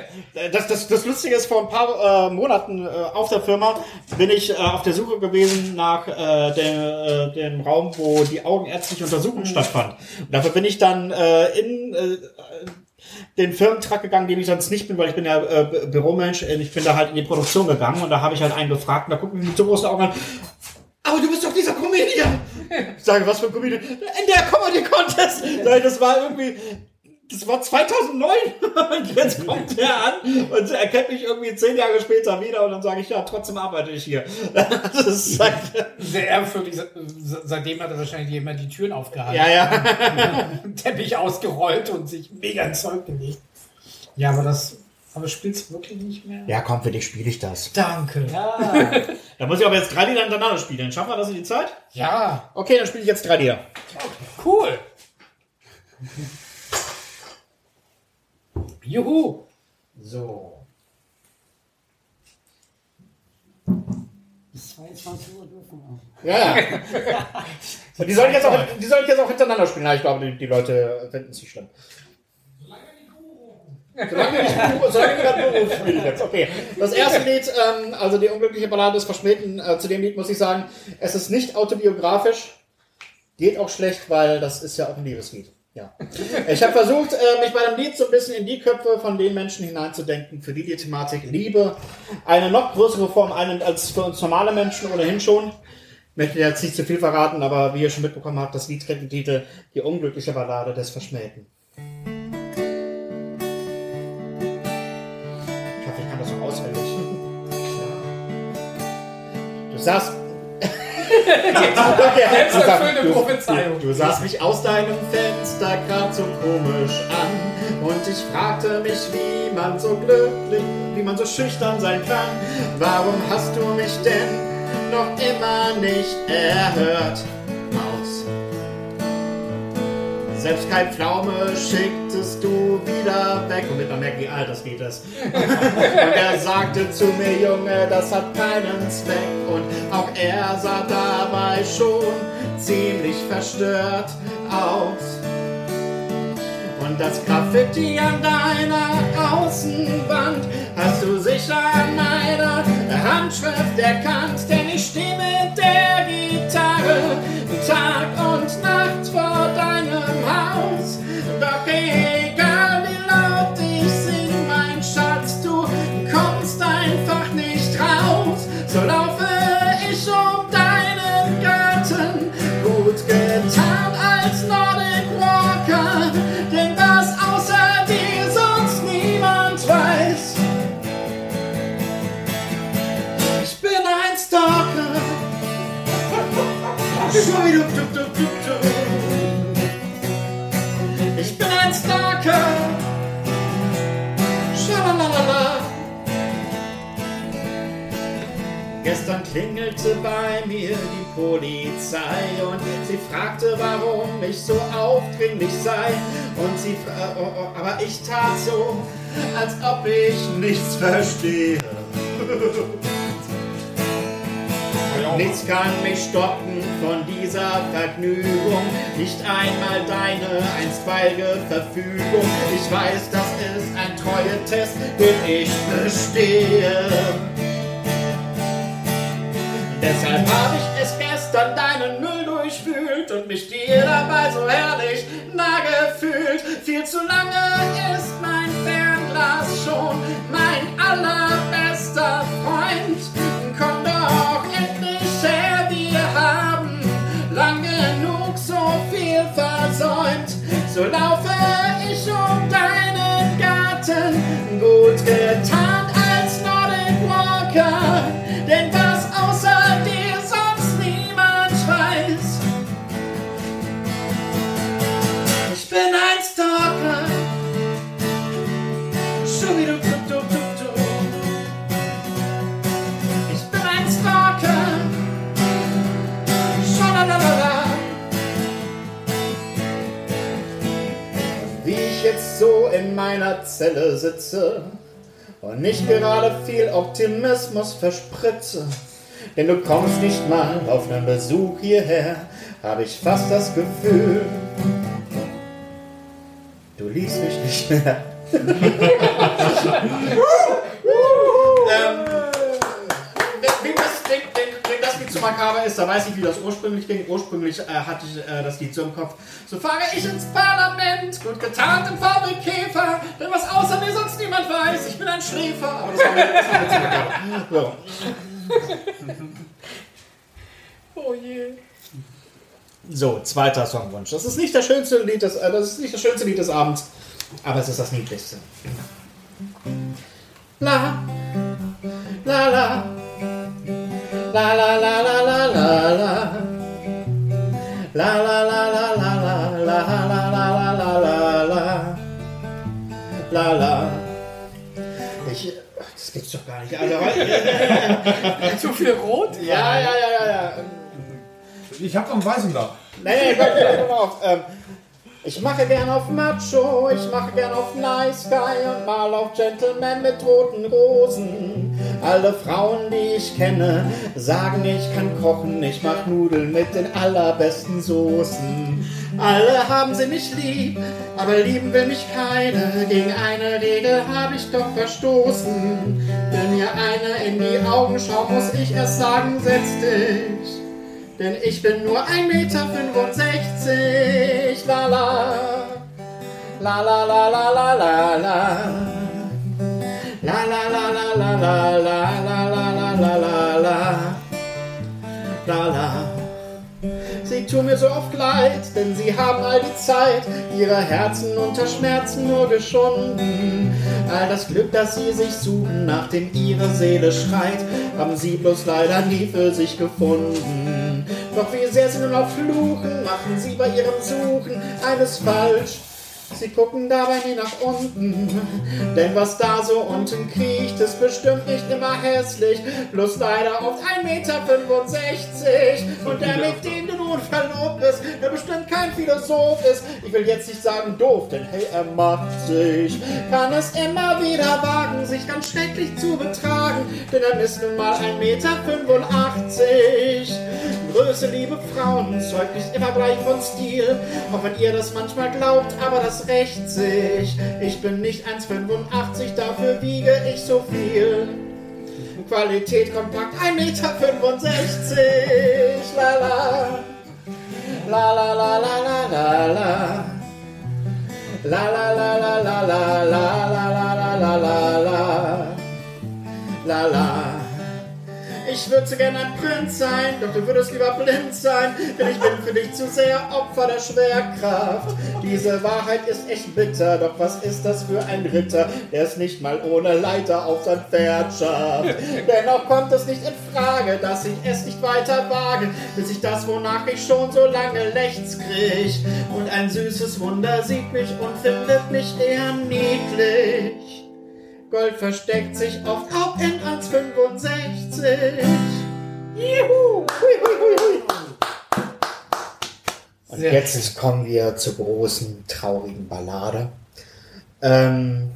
C: Das, das, das Lustige ist, vor ein paar äh, Monaten äh, auf der Firma bin ich äh, auf der Suche gewesen nach äh, dem, äh, dem Raum, wo die augenärztliche Untersuchung stattfand. Und dafür bin ich dann äh, in äh, den Firmentrakt gegangen, dem ich sonst nicht bin, weil ich bin ja äh, Bü- Büromensch. Ich bin da halt in die Produktion gegangen und da habe ich halt einen gefragt und da gucken die mit so großen Augen an. Aber du bist doch dieser Comedian! Ich sage, was für ein Comedian? In der Comedy Contest! Das war irgendwie, das war 2009 und jetzt kommt er an und er kennt mich irgendwie zehn Jahre später wieder und dann sage ich, ja, trotzdem arbeite ich hier. Das ist halt,
B: Sehr. Seitdem hat er wahrscheinlich jemand die Türen aufgehalten.
C: ja, ja.
B: Teppich ausgerollt und sich mega ins Zeug gelegt. Ja, aber das. Aber spielst du wirklich nicht mehr?
C: Ja, komm, für dich spiele ich das.
B: Danke.
C: Da muss ich aber jetzt drei Lieder hintereinander spielen. Schaffen wir das in die Zeit?
B: Ja,
C: Okay, dann spiele ich jetzt drei Lieder.
B: cool. Juhu.
C: So.
D: Bis 22 Uhr dürfen wir.
C: Ja, die sollen jetzt auch, die sollen jetzt auch hintereinander spielen. Ja, ich glaube, die, die Leute finden es nicht schlimm. Solange Guru- solange wir das Beruf spiele ich jetzt. Okay. Das erste Lied, ähm, also die unglückliche Ballade des Verschmähten, äh, zu dem Lied muss ich sagen, es ist nicht autobiografisch. Geht auch schlecht, weil das ist ja auch ein Liebeslied. Ja. Ich habe versucht, äh, mich bei dem Lied so ein bisschen in die Köpfe von den Menschen hineinzudenken, für die die Thematik Liebe eine noch größere Form einnimmt als für uns normale Menschen ohnehin schon. Ich möchte jetzt nicht zu viel verraten, aber wie ihr schon mitbekommen habt, das Lied trägt den Titel Die unglückliche Ballade des Verschmähten. Ich hoffe, ich kann das so auswendig. Du saß. Okay, du,
B: Selbsterfüllende Prophezeiung.
C: du, du sahst mich aus deinem Fenster grad so komisch an und ich fragte mich, wie man so glücklich, wie man so schüchtern sein kann. Warum hast du mich denn noch immer nicht erhört? Selbst kein Pflaume schicktest du wieder weg. Und man merkt, wie alt das Lied ist. Und er sagte zu mir, Junge, das hat keinen Zweck. Und auch er sah dabei schon ziemlich verstört aus. Und das Graffiti an deiner Außenwand hast du sicher an meiner Handschrift erkannt, klingelte bei mir die Polizei und sie fragte, warum ich so aufdringlich sei. Und sie, fra- oh, oh, aber ich tat so, als ob ich nichts verstehe. Nichts kann mich stoppen von dieser Vergnügung, nicht einmal deine einstweilige Verfügung. Ich weiß, das ist ein Treue-Test, den ich bestehe. Deshalb habe ich es gestern deinen Müll durchwühlt und mich dir dabei so herrlich nah gefühlt. Viel zu lange ist mein Fernglas schon mein allerbester Freund. Komm doch endlich her, wir haben lang genug so viel versäumt. So laufe ich um deinen Garten, gut getan als Nordic Walker. So in meiner Zelle sitze und nicht gerade viel Optimismus verspritze. Denn du kommst nicht mal auf einen Besuch hierher, habe ich fast das Gefühl, du liebst mich nicht mehr. ähm, wem, das, wem, wem, wem das Lied zu makaber ist, da weiß ich, wie das ursprünglich ging. Ursprünglich äh, hatte ich äh, das Lied so im Kopf. So fahre ich ins Parlament, gut getarnt im VW Käfer, denn was außer mir sonst niemand weiß, ich bin ein Schläfer. Aber das war das war zu makaber. So.
B: Oh je.
C: So, zweiter Songwunsch. Das ist nicht das schönste Lied des, äh, das ist nicht das schönste Lied des Abends, aber es ist das niedlichste. La la la la la la la la la la La la la la la la la la la la la la la la la Ich, das gibt's doch gar nicht. Also,
B: Zu viel Rot?
C: ja, ja, ja, ja, ja.
A: Ich hab noch einen Weißen da.
C: Nee, komm, komm auf. Ich mache gern auf Macho, ich mache gern auf Nice Guy und mal auf Gentleman mit roten Rosen. Alle Frauen, die ich kenne, sagen, ich kann kochen, ich mach Nudeln mit den allerbesten Soßen. Alle haben sie mich lieb, aber lieben will mich keine. Gegen eine Regel habe ich doch verstoßen. Wenn mir einer in die Augen schaut, muss ich erst sagen, setz dich. Denn ich bin nur 1,65 Meter. La la. La la la la la la la. La la la la la la la la la la la la la. La. Sie tun mir so oft leid, denn sie haben all die Zeit ihre Herzen unter Schmerzen nur geschunden. All das Glück, das sie sich suchen, nach dem ihre Seele schreit, haben sie bloß leider nie für sich gefunden. Doch wie sehr sie nur noch fluchen, machen sie bei ihrem Suchen eines falsch. Sie gucken dabei nie nach unten, denn was da so unten kriecht, ist bestimmt nicht immer hässlich. Bloß leider oft 1,65 Meter. Und der, mit dem du nun verlobt bist, der bestimmt kein Philosoph ist. Ich will jetzt nicht sagen doof, denn hey, er macht sich. Kann es immer wieder wagen, sich ganz schrecklich zu betragen, denn er ist nun mal 1,85 Meter. Größe, liebe Frauen, zeugt nicht immer gleich von Stil. Auch wenn ihr das manchmal glaubt, aber das rächt sich. Ich bin nicht 1,85, dafür wiege ich so viel. Qualität kompakt, 1,65 Meter. La la. La la la la la la la. La la la la la la la la la la la la la. La. Ich würde so gerne ein Prinz sein, doch du würdest lieber blind sein, denn ich bin für dich zu sehr Opfer der Schwerkraft. Diese Wahrheit ist echt bitter, doch was ist das für ein Ritter, der es nicht mal ohne Leiter auf sein Pferd schafft? Dennoch kommt es nicht in Frage, dass ich es nicht weiter wage, bis ich das, wonach ich schon so lange lechz krieg. Und ein süßes Wunder sieht mich und findet mich eher niedlich. Gold versteckt sich oft auch in 1,65. Juhu! Hui, hui, hui. Und jetzt kommen wir zur großen, traurigen Ballade. Ähm,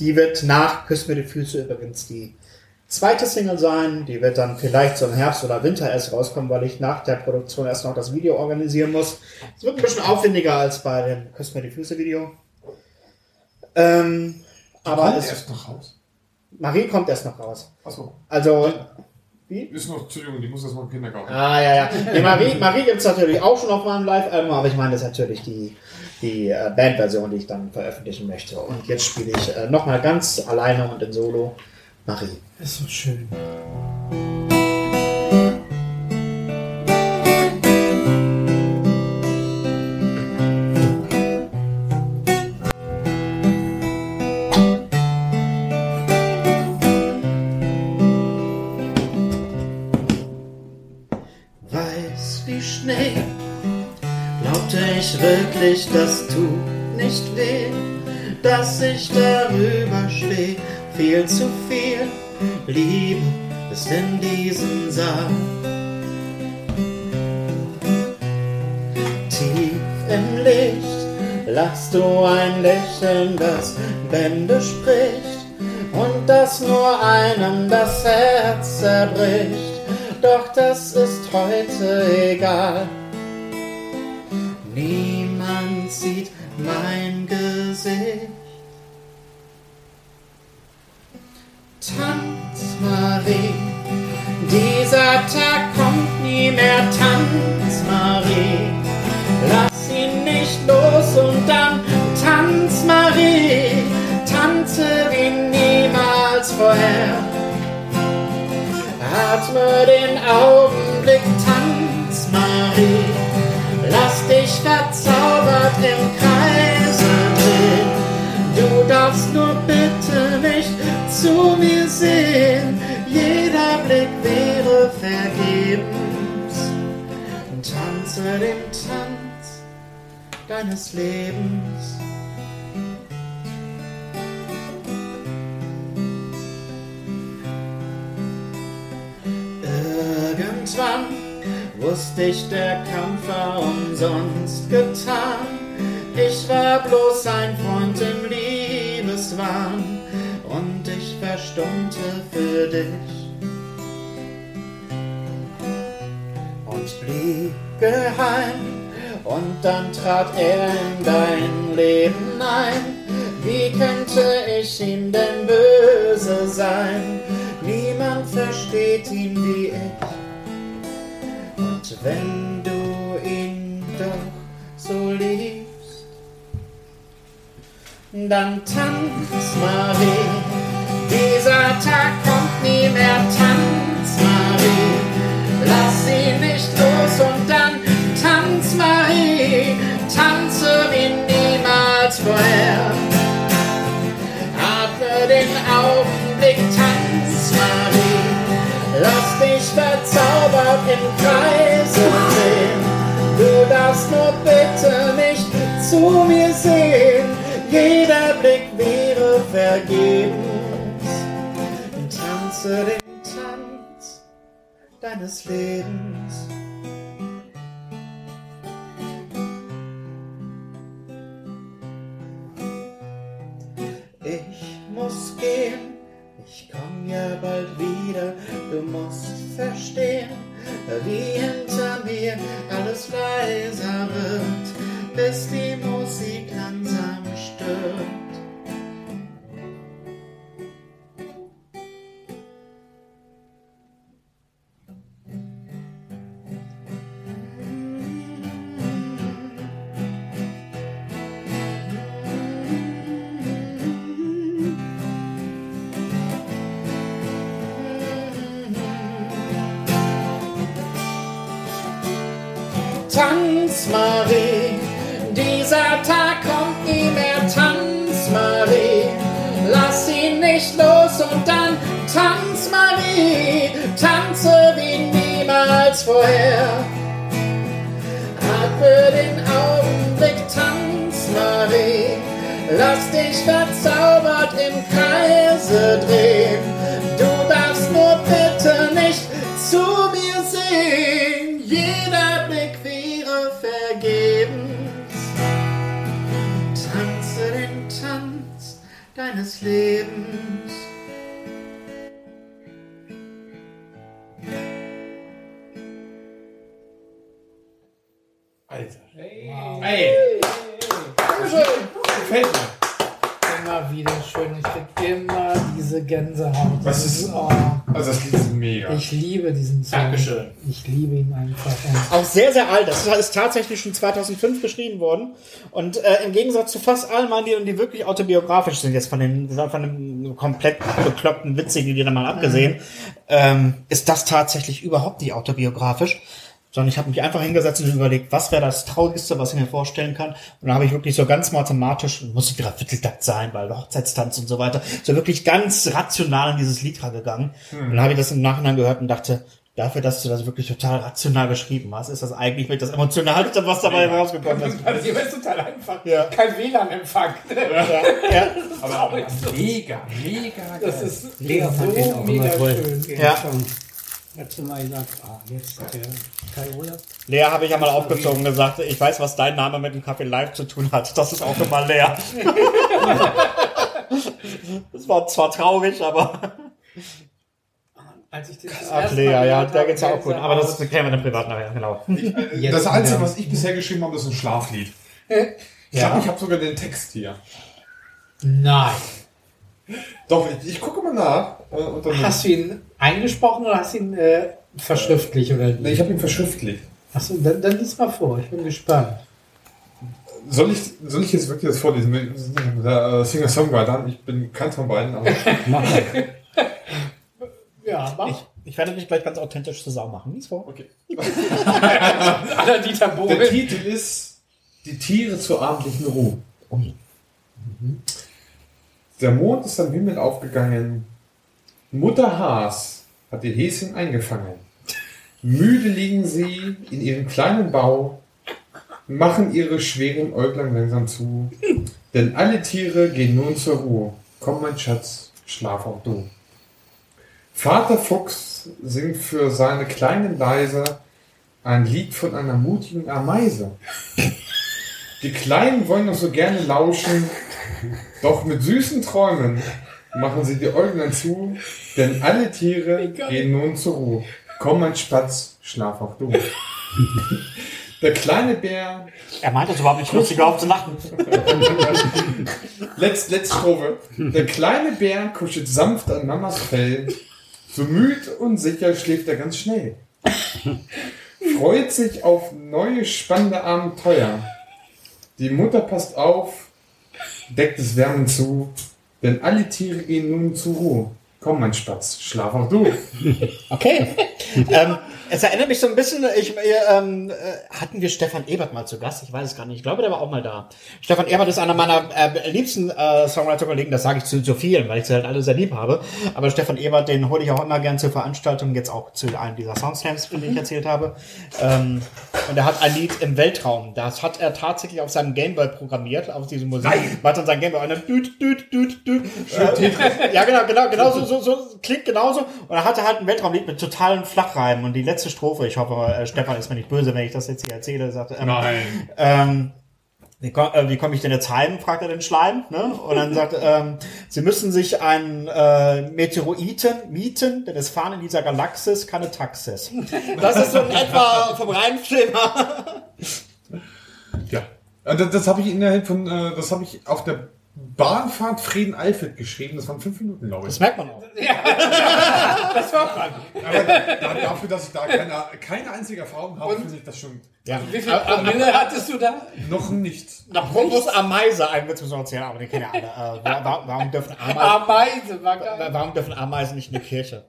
C: die wird nach Küss mir die Füße übrigens die zweite Single sein. Die wird dann vielleicht so im Herbst oder Winter erst rauskommen, weil ich nach der Produktion erst noch das Video organisieren muss. Es wird ein bisschen aufwendiger als bei dem Küss mir die Füße Video. Ähm, aber
A: Kommt
C: es,
A: erst noch raus.
C: Marie kommt erst noch raus.
A: Achso.
C: Also, wie?
A: Ist noch zu jung, die muss erst mal im Kindergarten.
C: Ah, ja, ja. Nee, Marie, Marie gibt es natürlich auch schon auf meinem Live-Album, aber ich meine, das ist natürlich die, die äh, Bandversion, die ich dann veröffentlichen möchte. Und jetzt spiele ich äh, nochmal ganz alleine und in Solo Marie.
B: Das ist so schön.
C: Ich wirklich, das tut nicht weh, dass ich darüber stehe. Viel zu viel Liebe ist in diesem Saal. Tief im Licht lachst du ein Lächeln, das Bände spricht und das nur einem das Herz zerbricht. Doch das ist heute egal. Niemand mein Gesicht. Tanz, Marie, dieser Tag kommt nie mehr. Tanz, Marie, lass ihn nicht los und dann tanz, Marie, tanze wie niemals vorher. Atme den Augenblick, tanz, Marie, lass dich verzaubert im. Du darfst nur bitte nicht zu mir sehen, jeder Blick wäre vergebens. Tanze den Tanz deines Lebens. Irgendwann wusste ich, der Kampf war umsonst getan. Ich war bloß ein Freund im Liebeswahn und ich verstummte für dich und blieb geheim. Und dann trat er in dein Leben ein. Wie könnte ich ihm denn böse sein? Niemand versteht ihn wie ich. Und wenn du ihn doch so liebst, dann tanz, Marie, dieser Tag kommt nie mehr. Tanz, Marie, lass sie nicht los und dann tanz, Marie, tanze wie niemals vorher. Atme den Augenblick, tanz, Marie, lass dich verzaubert im Kreise drehen. Du darfst nur bitte nicht zu mir sehen. Jeder Blick wäre vergebens. Tanze den Tanz deines Lebens. Ich muss gehen, ich komm ja bald wieder. Du musst verstehen, wie hinter mir alles leiser wird, bis die Musik langsam. Tanz, Marie, dieser Tag niemals vorher. Atme den Augenblick, tanz, Marie, lass dich verzaubert im Kreise drehen. Du darfst nur bitte nicht zu mir sehen. Jeder Blick wäre vergebens. Tanze den Tanz deines Lebens.
B: Diese Gänsehaut.
A: Was ist-
B: oh,
A: Also das Lied ist mega.
B: ich liebe diesen Song.
C: Dankeschön.
B: Ich liebe ihn einfach.
C: Auch sehr, sehr alt. Das ist tatsächlich schon 2005 geschrieben worden. Und äh, im Gegensatz zu fast allen meinen Liedern, die wirklich autobiografisch sind, jetzt von den von dem komplett bekloppten, witzigen Liedern mal abgesehen, ähm, ist das tatsächlich überhaupt nicht autobiografisch. Sondern ich habe mich einfach hingesetzt und überlegt, was wäre das Traurigste, was ich mir vorstellen kann. Und dann habe ich wirklich so ganz mathematisch, muss Vierteltakt sein, weil Hochzeitstanz und so weiter, so wirklich ganz rational in dieses Lied rangegangen. Und dann habe ich das im Nachhinein gehört und dachte, dafür, dass du das wirklich total rational geschrieben hast, ist das eigentlich mit das Emotionalste, was dabei rausgekommen ist.
B: Also, ihr wisst total einfach.
C: Ja.
B: Kein WLAN-Empfang.
C: Ja, ja,
A: Aber mega, mega
B: Das
A: geil.
B: ist
D: den
B: so
D: auch
B: mega schön.
C: Ja.
D: Schon. Letztes Mal gesagt, ah, jetzt der Kai Ola.
C: Lea habe ich ja mal aufgezogen und gesagt, ich weiß, was dein Name mit dem Kaffee Live zu tun hat. Das ist auch immer Lea. Das war zwar traurig, aber.
B: Als ich das
C: Ach, Lea, ja, da geht's ja auch gut. Aber das klären wir dann privat nachher, genau.
B: Jetzt
A: Das Einzige, was ich bisher geschrieben habe, ist ein Schlaflied. Ich
B: Ja.
A: glaube, ich habe sogar den Text hier.
B: Nein.
A: Doch, ich, ich gucke mal nach. Äh, und dann
B: Hast du ihn eingesprochen oder hast du ihn äh, verschriftlich oder
A: nee, ich habe ihn verschriftlicht.
B: Achso, dann, dann lies mal vor. Ich bin gespannt.
A: Soll ich, soll ich jetzt wirklich das vorlesen? Wir sind nicht Der äh, Singer-Songwriter. Ich bin keins von beiden, aber
D: Mach.
B: Ja, mach.
C: Ich, ich werde dich gleich ganz authentisch Sau machen. Lies vor.
A: okay.
B: Aller Dieter
A: Der. Titel ist Die Tiere zur abendlichen Ruhe.
C: Ui.
A: Der Mond ist am Himmel aufgegangen. Mutter Haas hat ihr Häschen eingefangen. Müde liegen sie in ihrem kleinen Bau, machen ihre schweren Äuglein langsam zu. Denn alle Tiere gehen nun zur Ruhe. Komm, mein Schatz, schlaf auch du. Vater Fuchs singt für seine Kleinen leise ein Lied von einer mutigen Ameise. Die Kleinen wollen noch so gerne lauschen, doch mit süßen Träumen machen sie die Äuglein zu, denn alle Tiere gehen nun zur Ruhe. Komm, mein Spatz, schlaf auch du. Der kleine Bär,
C: Er meint es überhaupt nicht lustig, auf zu lachen.
A: letzt, letzte Strophe. Der kleine Bär kuschelt sanft an Mamas Fell. So müd und sicher schläft er ganz schnell. Freut sich auf neue spannende Abenteuer. Die Mutter passt auf, deckt es wärmend zu, denn alle Tiere gehen nun zur Ruhe. Komm, mein Spatz, schlaf auch du.
C: Okay. ähm, es erinnert mich so ein bisschen, ich, äh, ähm, äh, hatten wir Stefan Ebert mal zu Gast? Ich weiß es gar nicht. Ich glaube, der war auch mal da. Stefan Ebert ist einer meiner äh, liebsten äh, Songwriter-Kollegen. Das sage ich zu, zu vielen, weil ich sie halt alle sehr lieb habe. Aber Stefan Ebert, den hole ich auch immer gern zur Veranstaltung, jetzt auch zu einem dieser Soundslams, von denen ich erzählt habe. Ähm, und er hat ein Lied im Weltraum. Das hat er tatsächlich auf seinem Gameboy programmiert, auf diese Musik.
A: Nein.
C: Macht dann sein Gameboy und dann düt, düt, düt, düt. Äh, ja, genau, genau, genau so, so, so klingt genauso. Und er hatte halt ein Weltraumlied mit totalen Flachreimen. Und die letzte Strophe, ich hoffe, äh, Stefan ist mir nicht böse, wenn ich das jetzt hier erzähle, sagt, ähm,
A: Nein.
C: ähm, wie, komm, äh, wie komme ich denn jetzt heim, fragt er den Schleim. Ne? Und dann sagt ähm, sie müssen sich einen äh, Meteoriten mieten, denn es fahren in dieser Galaxis keine Taxis. Das ist so in etwa vom Reimschema.
A: Ja. Äh, Das, das habe ich innerhalb von, äh, das habe ich auf der Bahnfahrt Frieden-Alfred geschrieben. Das waren fünf Minuten, glaube
C: Das
A: ich.
C: merkt man auch.
B: Das war man.
A: Aber da, dafür, dass ich da keine, keine einzige Erfahrung habe, finde ich das schon
C: Ja.
B: Wie viel Promille hattest du da?
A: noch nichts.
C: Apropos Ameise, einen Witz müssen wir erzählen, aber den kennen ja alle. Äh, wa- wa- warum, dürfen Ameisen,
B: Ameise war geil.
C: warum dürfen Ameisen nicht in die Kirche?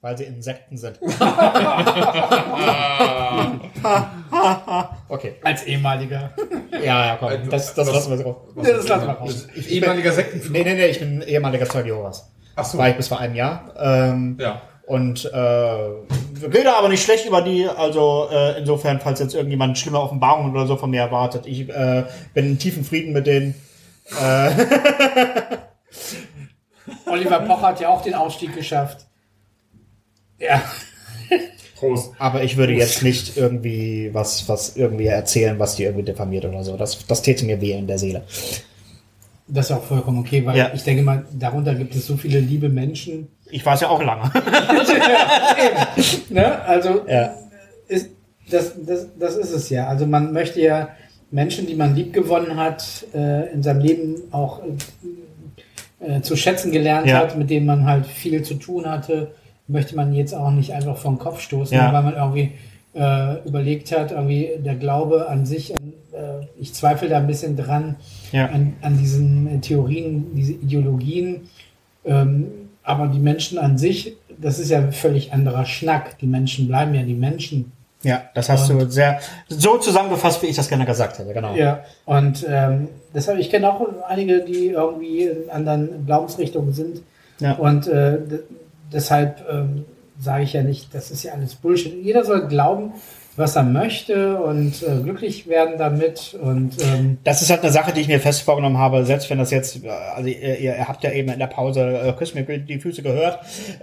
C: Weil sie Insekten sind. okay.
B: Als ehemaliger.
C: Ja, ja, komm. Das, das lassen wir so.
B: Das lassen wir raus.
A: Ehemaliger Sektenführer.
C: Nee, nee, nee, ich bin ehemaliger Zeuge Jehovas.
A: Ach so.
C: War ich bis vor einem Jahr. Ähm,
A: Ja.
C: Und äh, rede aber nicht schlecht über die, also äh, insofern, falls jetzt irgendjemand schlimme Offenbarungen oder so von mir erwartet, ich äh, bin in tiefen Frieden mit denen.
B: Oliver Pocher hat ja auch den Ausstieg geschafft. Ja.
A: Prost.
C: Aber ich würde jetzt nicht irgendwie was, was irgendwie erzählen, was die irgendwie diffamiert oder so. Das, das täte mir weh in der Seele.
B: Das ist auch vollkommen okay, weil
C: Ja.
B: ich denke mal, darunter gibt es so viele liebe Menschen.
C: Ich war es ja auch lange.
B: Ne? Also
C: ja.
B: ist, das, das, das ist es ja. Also man möchte ja Menschen, die man lieb gewonnen hat, äh, in seinem Leben auch äh, äh, zu schätzen gelernt
C: Ja.
B: hat, mit denen man halt viel zu tun hatte, möchte man jetzt auch nicht einfach den Kopf stoßen,
C: Ja.
B: weil man irgendwie äh, überlegt hat, irgendwie der Glaube an sich, an, äh, ich zweifle da ein bisschen dran,
C: Ja.
B: an, an diesen Theorien, diese Ideologien. Ähm, aber die Menschen an sich, das ist ja völlig anderer Schnack. Die Menschen bleiben ja die Menschen.
C: Ja, das hast du sehr so zusammengefasst, wie ich das gerne gesagt hätte, genau.
B: Ja, und ähm, deshalb, ich kenne auch einige, die irgendwie in anderen Glaubensrichtungen sind.
C: Ja.
B: Und äh, deshalb ähm, sage ich ja nicht, das ist ja alles Bullshit. Jeder soll glauben, was er möchte und äh, glücklich werden damit. Und ähm,
C: Das ist halt eine Sache, die ich mir fest vorgenommen habe, selbst wenn das jetzt, äh, also ihr, ihr habt ja eben in der Pause äh, Küss mir die Füße gehört,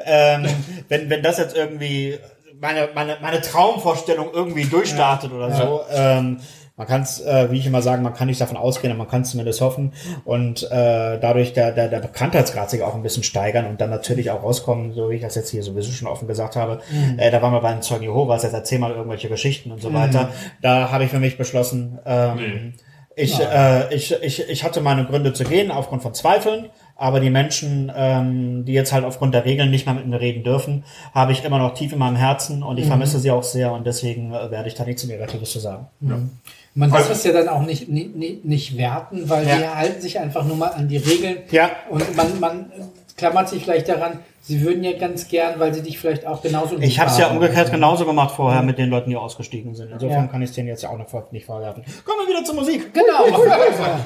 C: ähm, wenn, wenn das jetzt irgendwie meine, meine, meine Traumvorstellung irgendwie durchstartet oder so, ähm, man kann es, äh, wie ich immer sage, man kann nicht davon ausgehen, aber man kann es zumindest hoffen. Und äh, dadurch der, der, der Bekanntheitsgrad sich auch ein bisschen steigern und dann natürlich auch rauskommen, so wie ich das jetzt hier sowieso schon offen gesagt habe. Äh, da waren wir bei den Zeugen Jehovas, jetzt erzähl mal irgendwelche Geschichten und so weiter. Da habe ich für mich beschlossen, ähm, ich, äh, ich, ich, ich hatte meine Gründe zu gehen aufgrund von Zweifeln, aber die Menschen, ähm, die jetzt halt aufgrund der Regeln nicht mehr mit mir reden dürfen, habe ich immer noch tief in meinem Herzen und ich vermisse sie auch sehr und deswegen äh, werde ich da nichts Negatives zu sagen.
B: Man darf es ja dann auch nicht, nicht, nicht, werten, weil
C: Ja.
B: die halten sich einfach nur mal an die Regeln.
C: Ja.
B: Und man, man klammert sich vielleicht daran, sie würden ja ganz gern, weil sie dich vielleicht auch genauso
C: Ich habe es ja umgekehrt genauso gemacht vorher mit den Leuten, die ausgestiegen sind. Insofern
B: Ja.
C: kann ich es denen jetzt ja auch noch nicht vorwerfen. Kommen wir wieder zur Musik.
B: Genau.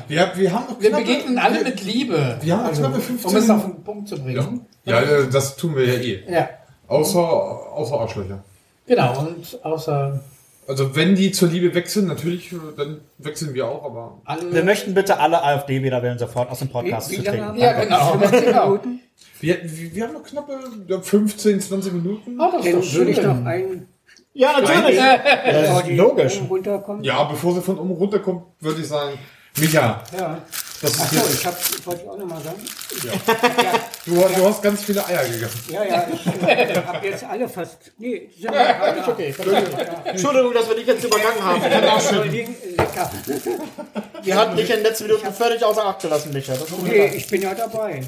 A: Wir, wir haben
B: Wir
A: knappe-
B: begegnen alle mit Liebe.
A: Wir haben
B: also,
A: knappe 15
B: um es auf den Punkt zu
A: Ja,
B: bringen.
A: ja äh, das tun wir ja eh.
B: Ja.
A: Außer, außer Arschlöcher.
B: Genau. Und außer
A: Also wenn die zur Liebe wechseln, natürlich, äh, dann wechseln wir auch, aber
B: alle.
C: Wir möchten bitte alle AfD-Wähler sofort aus dem Podcast
D: Wie,
C: zu
D: wie
C: treten.
B: Ja,
D: wir?
B: genau.
D: 15
B: Genau.
A: Wir, wir wir haben noch knappe ja, 15, 20 Minuten.
B: Oh, das ist
D: Dann würde ich noch ein
C: Ja, natürlich.
D: bevor die
C: logisch.
D: runterkommen.
A: Ja, bevor sie von oben runterkommt, würde ich sagen, Micha,
D: Ja.
A: das ist
D: Achso,
A: jetzt,
D: ich hab, wollte ich auch nochmal sagen.
A: du, du hast ganz viele Eier gegessen.
D: Ja, ja, ich äh, habe jetzt alle fast. Nee, die sind ja, ja,
C: Okay, Entschuldigung, dass wir dich jetzt übergangen haben.
D: lecker.
C: Wir hatten dich in den letzten Minuten völlig außer Acht gelassen, Micha. Leid.
D: ich bin ja dabei.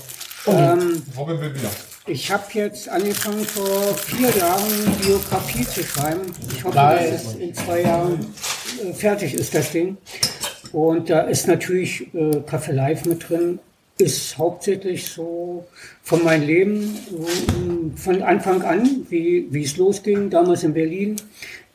D: Ähm,
A: Robin will wieder.
D: ich habe jetzt angefangen vor vier Jahren Biografie zu schreiben. Ich hoffe,
B: Nice.
D: dass es in zwei Jahren äh, fertig ist, das Ding. Und da ist natürlich äh, Kaffee Live mit drin. ist hauptsächlich so von meinem Leben, so, von Anfang an, wie, wie es losging, damals in Berlin,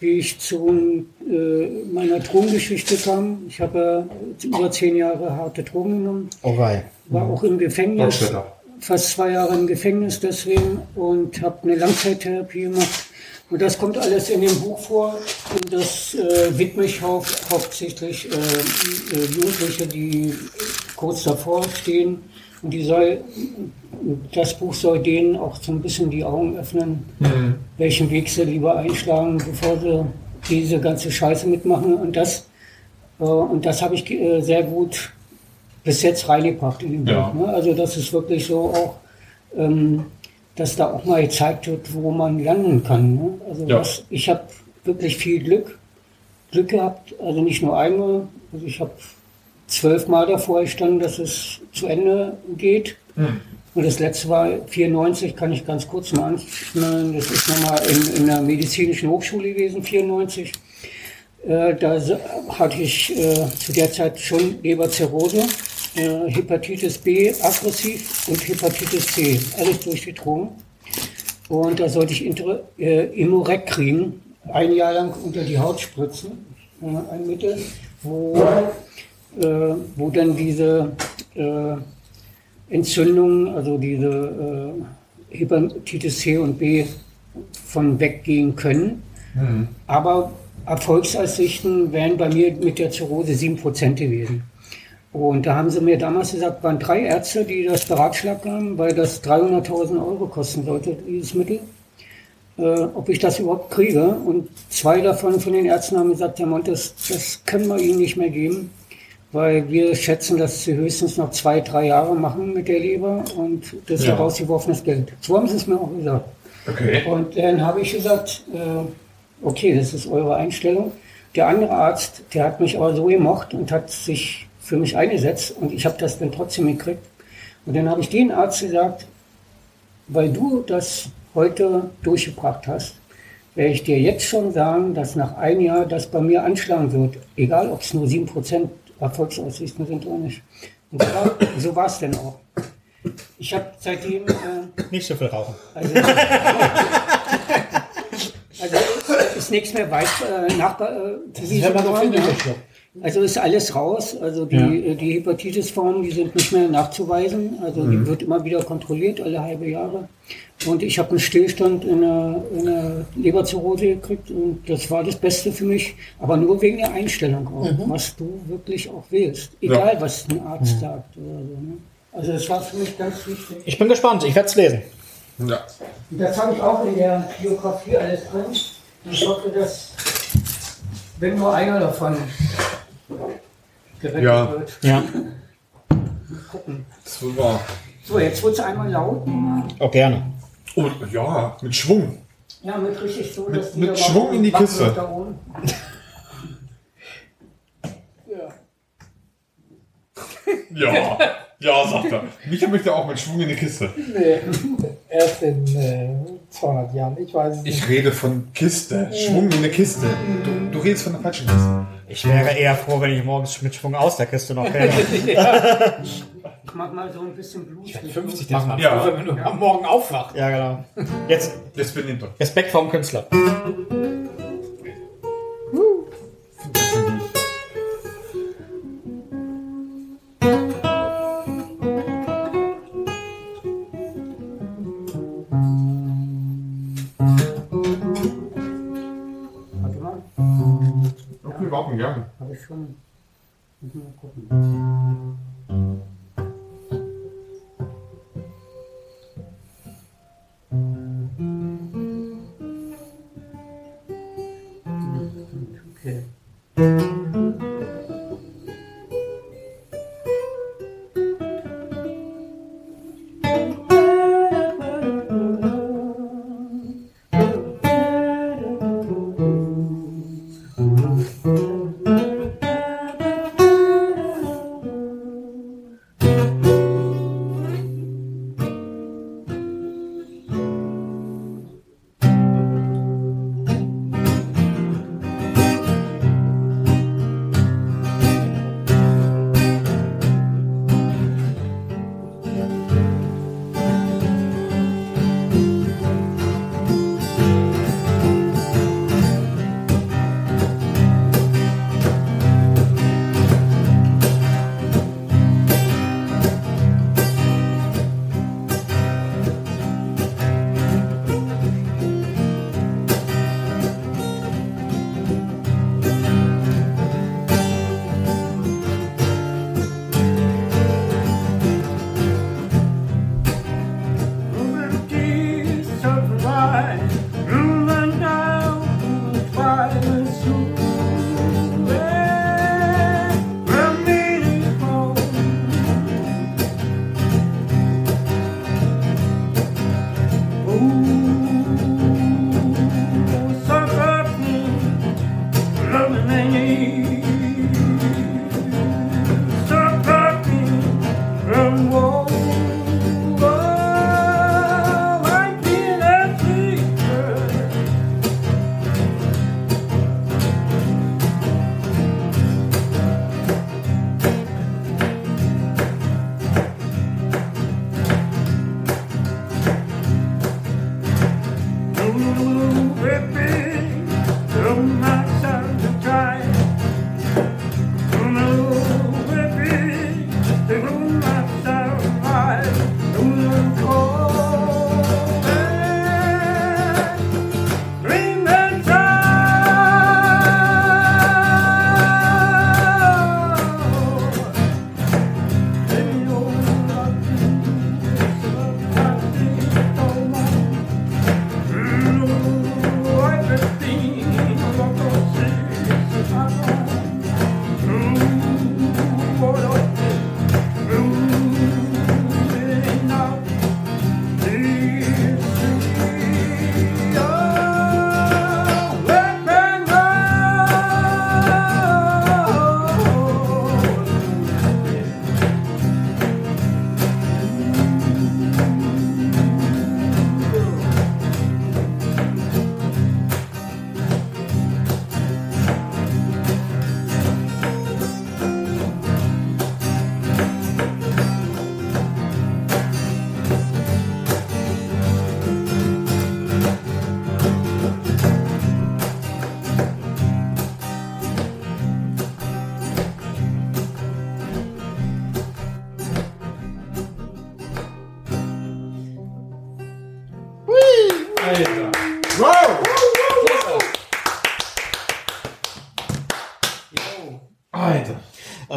D: wie ich zu äh, meiner Drogengeschichte kam. Ich habe äh, über zehn Jahre harte Drogen genommen,
C: Oh, wei.
D: war auch im Gefängnis, fast zwei Jahre im Gefängnis deswegen und habe eine Langzeittherapie gemacht. Und das kommt alles in dem Buch vor und das äh, widme ich hau hauptsächlich äh, äh, Jugendliche, die kurz davor stehen. Und die soll, das Buch soll denen auch so ein bisschen die Augen öffnen, welchen Weg sie lieber einschlagen, bevor sie diese ganze Scheiße mitmachen. Und das, äh, und das habe ich äh, sehr gut bis jetzt reingebracht in den
A: Ja.
D: Buch. Ne? Also das ist wirklich so auch, ähm, dass da auch mal gezeigt wird, wo man landen kann. Ne? Also
A: Ja.
D: was, ich habe wirklich viel Glück, Glück gehabt, also nicht nur einmal, also ich habe zwölfmal davor gestanden, dass es zu Ende geht. Und das letzte war 94, kann ich ganz kurz mal anschneiden. Das ist nochmal in, in der medizinischen Hochschule gewesen, 94. Äh, da hatte ich äh, zu der Zeit schon Leberzirrhose, äh, Hepatitis B aggressiv und Hepatitis C, alles durch die Drogen. Und da sollte ich Inter äh, Imorec kriegen, ein Jahr lang unter die Haut spritzen, äh, ein Mittel, wo, äh, wo dann diese äh, Entzündungen, also diese äh, Hepatitis C und B von weggehen können. Aber Erfolgsaussichten wären bei mir mit der Zirrhose 7% gewesen. Und da haben sie mir damals gesagt, waren drei Ärzte, die das beratschlagt haben, weil das 300.000 Euro kosten sollte, dieses Mittel, äh, ob ich das überhaupt kriege. Und zwei davon von den Ärzten haben gesagt, Herr Montes, das können wir Ihnen nicht mehr geben, weil wir schätzen, dass Sie höchstens noch zwei, drei Jahre machen mit der Leber und das ist
A: Ja.
D: herausgeworfenes Geld. So haben sie es mir auch gesagt.
A: Okay.
D: Und dann habe ich gesagt, äh, okay, das ist eure Einstellung. Der andere Arzt, der hat mich aber so gemocht und hat sich für mich eingesetzt und ich habe das dann trotzdem gekriegt. Und dann habe ich den Arzt gesagt, weil du das heute durchgebracht hast, werde ich dir jetzt schon sagen, dass nach einem Jahr das bei mir anschlagen wird. Egal, ob es nur 7% Erfolgsaussichten sind oder nicht. Und so war, so war es denn auch. Ich habe seitdem... Äh,
C: Nicht so viel rauchen.
D: also, also ist nichts mehr weit äh, nach äh,
B: so viel
D: ja. Also ist alles raus. Also die, äh, die Hepatitis-Formen, die sind nicht mehr nachzuweisen. Also
B: Mhm.
D: die wird immer wieder kontrolliert, alle halbe Jahre. Und ich habe einen Stillstand in der, in der Leberzirrhose gekriegt und das war das Beste für mich. Aber nur wegen der Einstellung auch,
B: Mhm.
D: was du wirklich auch willst. Egal, was ein Arzt sagt oder so. Ne? Also das war für mich ganz wichtig.
C: Ich bin gespannt, ich werde es lesen.
A: Ja.
D: Das habe ich auch in der Biografie alles drin. Ich hoffe, dass, wenn nur einer davon gerettet
A: Ja.
D: wird.
C: Ja.
D: Gucken.
A: Super.
D: So, jetzt wird es einmal laut.
C: Auch gerne.
A: Und ja, mit Schwung.
D: Ja, mit richtig so,
A: Mit-
D: dass
A: mit Schwung in die Kiste.
D: wird Da oben. ja.
A: Ja. Ja, sagt er. Micha möchte auch mit Schwung in die Kiste.
B: Nee, erst in äh, 200 Jahren. Ich weiß es nicht.
A: Ich rede von Kiste. Schwung in eine Kiste. Du, du redest von der falschen Kiste.
C: Ich wäre eher froh, wenn ich morgens mit Schwung aus der Kiste noch käme.
D: Ich mach mal so ein bisschen Blut.
B: 50 das mal
A: Ja.
B: wenn du am Morgen aufwachst.
C: ja, genau. Jetzt. Respekt vorm Künstler.
A: Gerne.
D: habe ich schon. Muss mal gucken.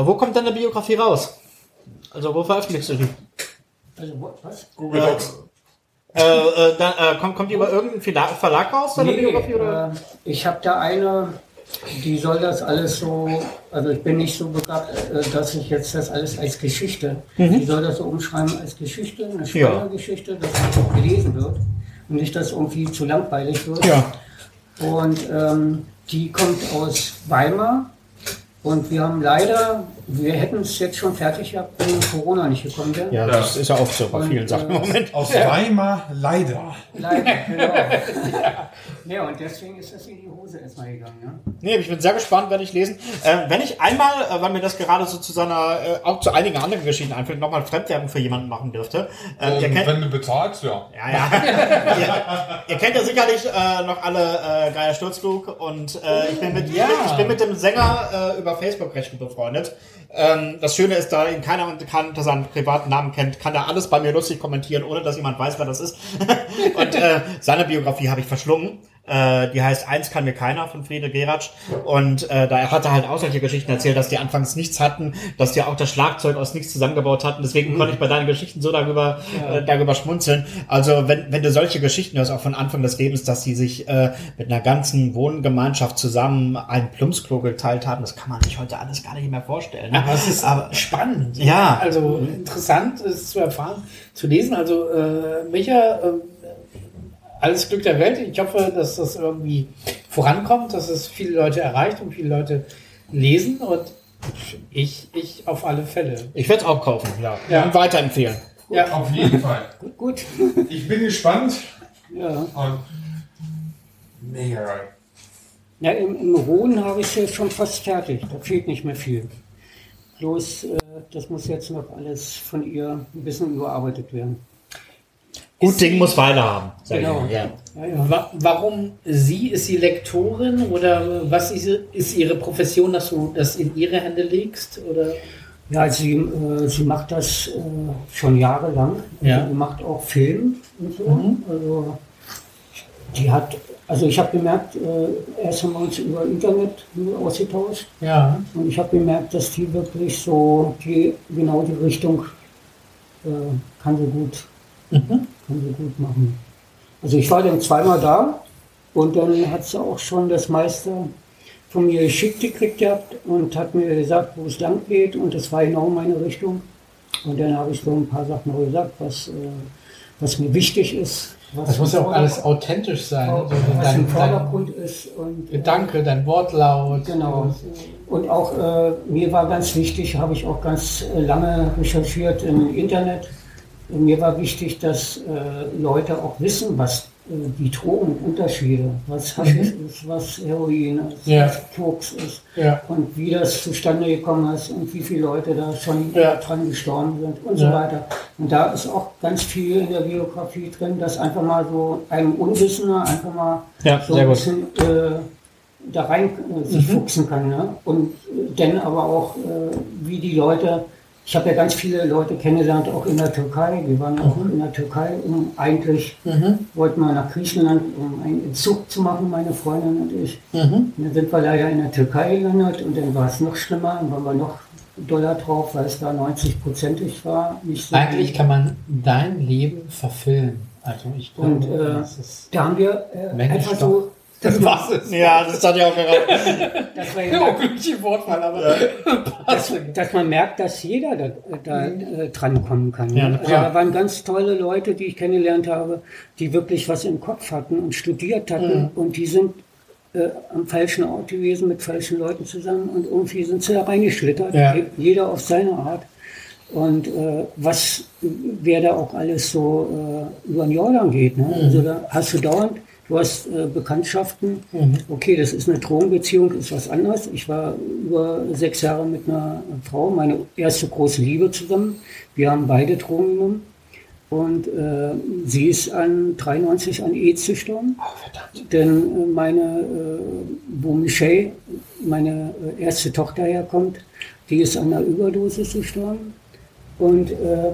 C: Wo kommt deine Biografie raus? Also wo veröffentlichst du die?
D: Also, was?
A: Google Docs.
C: Äh, äh, dann, äh, kommt, kommt die über irgendeinen Verlag, raus, deine
D: Nee,
C: Biografie? Oder?
D: äh, ich habe da eine, die soll das alles so, also ich bin nicht so begabt, äh, dass ich jetzt das alles als Geschichte, die soll das so umschreiben als Geschichte, eine spannende
C: Ja.
D: Dass das auch gelesen wird und nicht, dass irgendwie zu langweilig wird.
C: Ja.
D: Und ähm, die kommt aus Weimar. Und wir haben leider, wir hätten es jetzt schon fertig gehabt, wenn Corona nicht gekommen wäre.
C: Ja, das ist ja oft so bei
D: Und,
C: vielen Sachen im
D: äh,
C: Moment.
A: Aus Weimar, leider.
D: Leider, genau. ja, und deswegen ist das in die Hose erstmal gegangen. Ne?
C: Nee, ich bin sehr gespannt, werde ich lesen. Äh, wenn ich einmal, äh, weil mir das gerade so zu seiner, äh, auch zu einigen anderen Geschichten einfällt, nochmal Fremdwerbung für jemanden machen dürfte. Äh,
A: Ähm,
C: kennt,
A: wenn du bezahlst, ja.
C: ja, ja. ihr, ihr kennt ja sicherlich äh, noch alle äh, Geier Sturzflug und äh, ich, bin mit,
B: Ja.
C: ich bin mit dem Sänger äh, über Facebook recht gut befreundet. Ähm, das Schöne ist, da ihn keiner unter seinen privaten Namen kennt, kann er alles bei mir lustig kommentieren, ohne dass jemand weiß, wer das ist. und äh, seine Biografie habe ich verschlungen. Äh, die heißt Eins kann mir keiner von Friede Geratsch. Und äh, da hat er halt auch solche Geschichten erzählt, dass die anfangs nichts hatten, dass die auch das Schlagzeug aus nichts zusammengebaut hatten. Deswegen konnte ich bei deinen Geschichten so darüber, äh, darüber schmunzeln. Also wenn, wenn du solche Geschichten hörst, auch von Anfang des Lebens, dass die sich äh, mit einer ganzen Wohngemeinschaft zusammen ein Plumpsklo geteilt haben, das kann man sich heute alles gar nicht mehr vorstellen. Ne?
B: Aber es ist
C: Aber-
B: spannend.
C: Ja.
B: Also interessant ist zu erfahren, zu lesen. Also äh, Micha, äh, alles Glück der Welt. Ich hoffe, dass das irgendwie vorankommt, dass es viele Leute erreicht und viele Leute lesen und ich, ich auf alle Fälle.
C: Ich werde es auch kaufen, ja.
B: Ja.
C: Und weiterempfehlen.
B: Ja,
A: Auf jeden Fall.
D: Gut, gut.
A: Ich bin gespannt.
D: Ja.
A: Und mega geil.
D: Ja, im, im Rohen habe ich es jetzt schon fast fertig. Da fehlt nicht mehr viel. Bloß, äh, das muss jetzt noch alles von ihr ein bisschen überarbeitet werden.
C: Gut Ding muss Weile haben.
D: Genau.
C: Ja.
D: Ja, ja.
B: Wa warum sie? Ist sie Lektorin oder was ist, ist ihre Profession, dass du das in ihre Hände legst? Oder?
D: Ja, sie, äh, sie macht das äh, schon jahrelang.
B: Ja.
D: Sie macht auch Film und so. Also, die hat, also ich habe gemerkt, äh, erst haben wir uns über Internet ausgetauscht.
B: Ja.
D: Und ich habe gemerkt, dass die wirklich so die, genau die Richtung äh, kann sie gut, kann sie gut machen. Also ich war dann zweimal da und dann hat sie auch schon das meiste von mir geschickt gekriegt gehabt und hat mir gesagt, wo es lang geht und das war genau meine Richtung. Und dann habe ich so ein paar Sachen noch gesagt, was, äh, was mir wichtig ist.
B: Das muss ja auch alles authentisch sein. Also
D: was
B: dein,
D: im
B: dein
D: Vordergrund ist. Und, äh,
B: Gedanke, dein Wortlaut.
D: Genau. Und auch äh, mir war ganz wichtig, habe ich auch ganz lange recherchiert im Internet. Mir war wichtig, dass äh, Leute auch wissen, was äh, die Drogenunterschiede, was Haschisch ist, was Heroin ist,
B: Ja.
D: was Koks ist
B: Ja.
D: und wie das zustande gekommen ist und wie viele Leute da schon
B: Ja.
D: dran gestorben sind und so weiter. Und da ist auch ganz viel in der Biografie drin, dass einfach mal so ein Unwissender einfach mal so ein bisschen äh, da rein äh, sich fuchsen kann. Ne? Und äh, dann aber auch, äh, wie die Leute, ich habe ja ganz viele Leute kennengelernt, auch in der Türkei. Wir waren auch in der Türkei, um eigentlich wollten wir nach Griechenland, um einen Entzug zu machen, meine Freundin und ich. Und dann sind wir leider in der Türkei gelandet und dann war es noch schlimmer, dann waren wir noch doller drauf, weil es da 90-prozentig war. So
B: Eigentlich kann man dein Leben verfilmen. Also ich glaube,
D: Und, äh,
B: das ist
D: Da haben wir äh, einfach
B: Stoff.
D: so, dass,
B: was ist
C: Ja, das hat ja auch gerade.
D: dass, wir
B: ja, glückliche Wortwahl, aber
D: dass, dass man merkt, dass jeder da, da äh, dran kommen kann.
C: Ja,
D: also da waren ganz tolle Leute, die ich kennengelernt habe, die wirklich was im Kopf hatten und studiert hatten und die sind äh, am falschen Ort gewesen mit falschen Leuten zusammen und irgendwie sind sie da reingeschlittert,
B: Ja.
D: je- jeder auf seine Art. Und äh, was, wer da auch alles so äh, über den Jordan geht. Ne? Also da hast du dauernd, du hast äh, Bekanntschaften. Okay, das ist eine Drogenbeziehung, ist was anderes. Ich war über sechs Jahre mit einer Frau, meine erste große Liebe zusammen. Wir haben beide Drogen genommen. Und äh, sie ist an 93 an AIDS gestorben. Denn äh, meine, äh, wo Michelle, meine äh, erste Tochter herkommt, die ist an einer Überdosis gestorben. Und äh,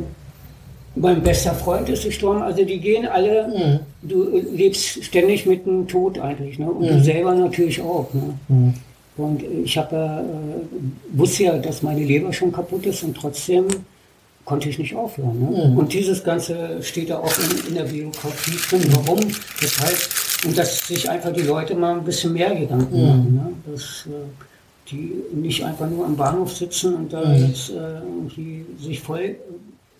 D: mein bester Freund ist gestorben. Also die gehen alle, du lebst ständig mit dem Tod eigentlich. Ne? Und du selber natürlich auch. Ne? Und ich habe ja, äh, wusste ja, dass meine Leber schon kaputt ist und trotzdem konnte ich nicht aufhören. Ne?
B: Mhm.
D: Und dieses Ganze steht da auch in, in der Biografie drin. Warum? Das heißt, und dass sich einfach die Leute mal ein bisschen mehr Gedanken
B: Mhm.
D: machen. Ne? Dass äh, die nicht einfach nur am Bahnhof sitzen und da
B: Mhm.
D: jetzt äh, irgendwie sich voll.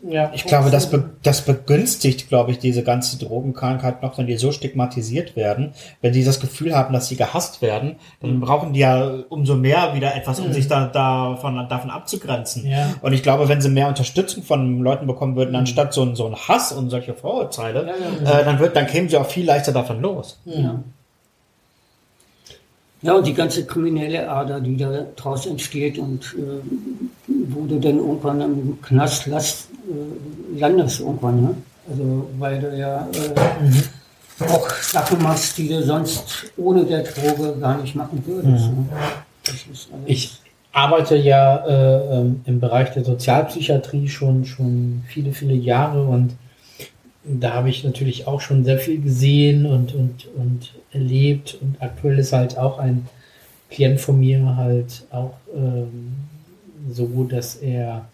B: Ja,
C: Ich glaube, das, be das begünstigt, glaube ich, diese ganze Drogenkrankheit noch, wenn die so stigmatisiert werden. Wenn die das Gefühl haben, dass sie gehasst werden, dann brauchen die ja umso mehr wieder etwas, um sich da, davon, davon abzugrenzen.
B: Ja.
C: Und ich glaube, wenn sie mehr Unterstützung von Leuten bekommen würden, anstatt so ein, so ein Hass und solche Vorurteile, Äh, dann, wird, dann kämen sie auch viel leichter davon los.
D: Ja. Ja, und die ganze kriminelle Ader, die da draus entsteht und äh, wo du dann irgendwann im Knast last, äh, landest irgendwann, ne? Also weil du ja äh, auch Sachen machst, die du sonst ohne der Droge gar nicht machen würdest. Ne? Ist alles-
B: Ich arbeite ja äh, ähm, im Bereich der Sozialpsychiatrie schon, schon viele, viele Jahre und da habe ich natürlich auch schon sehr viel gesehen und, und, und erlebt und aktuell ist halt auch ein Klient von mir halt auch ähm, so, dass er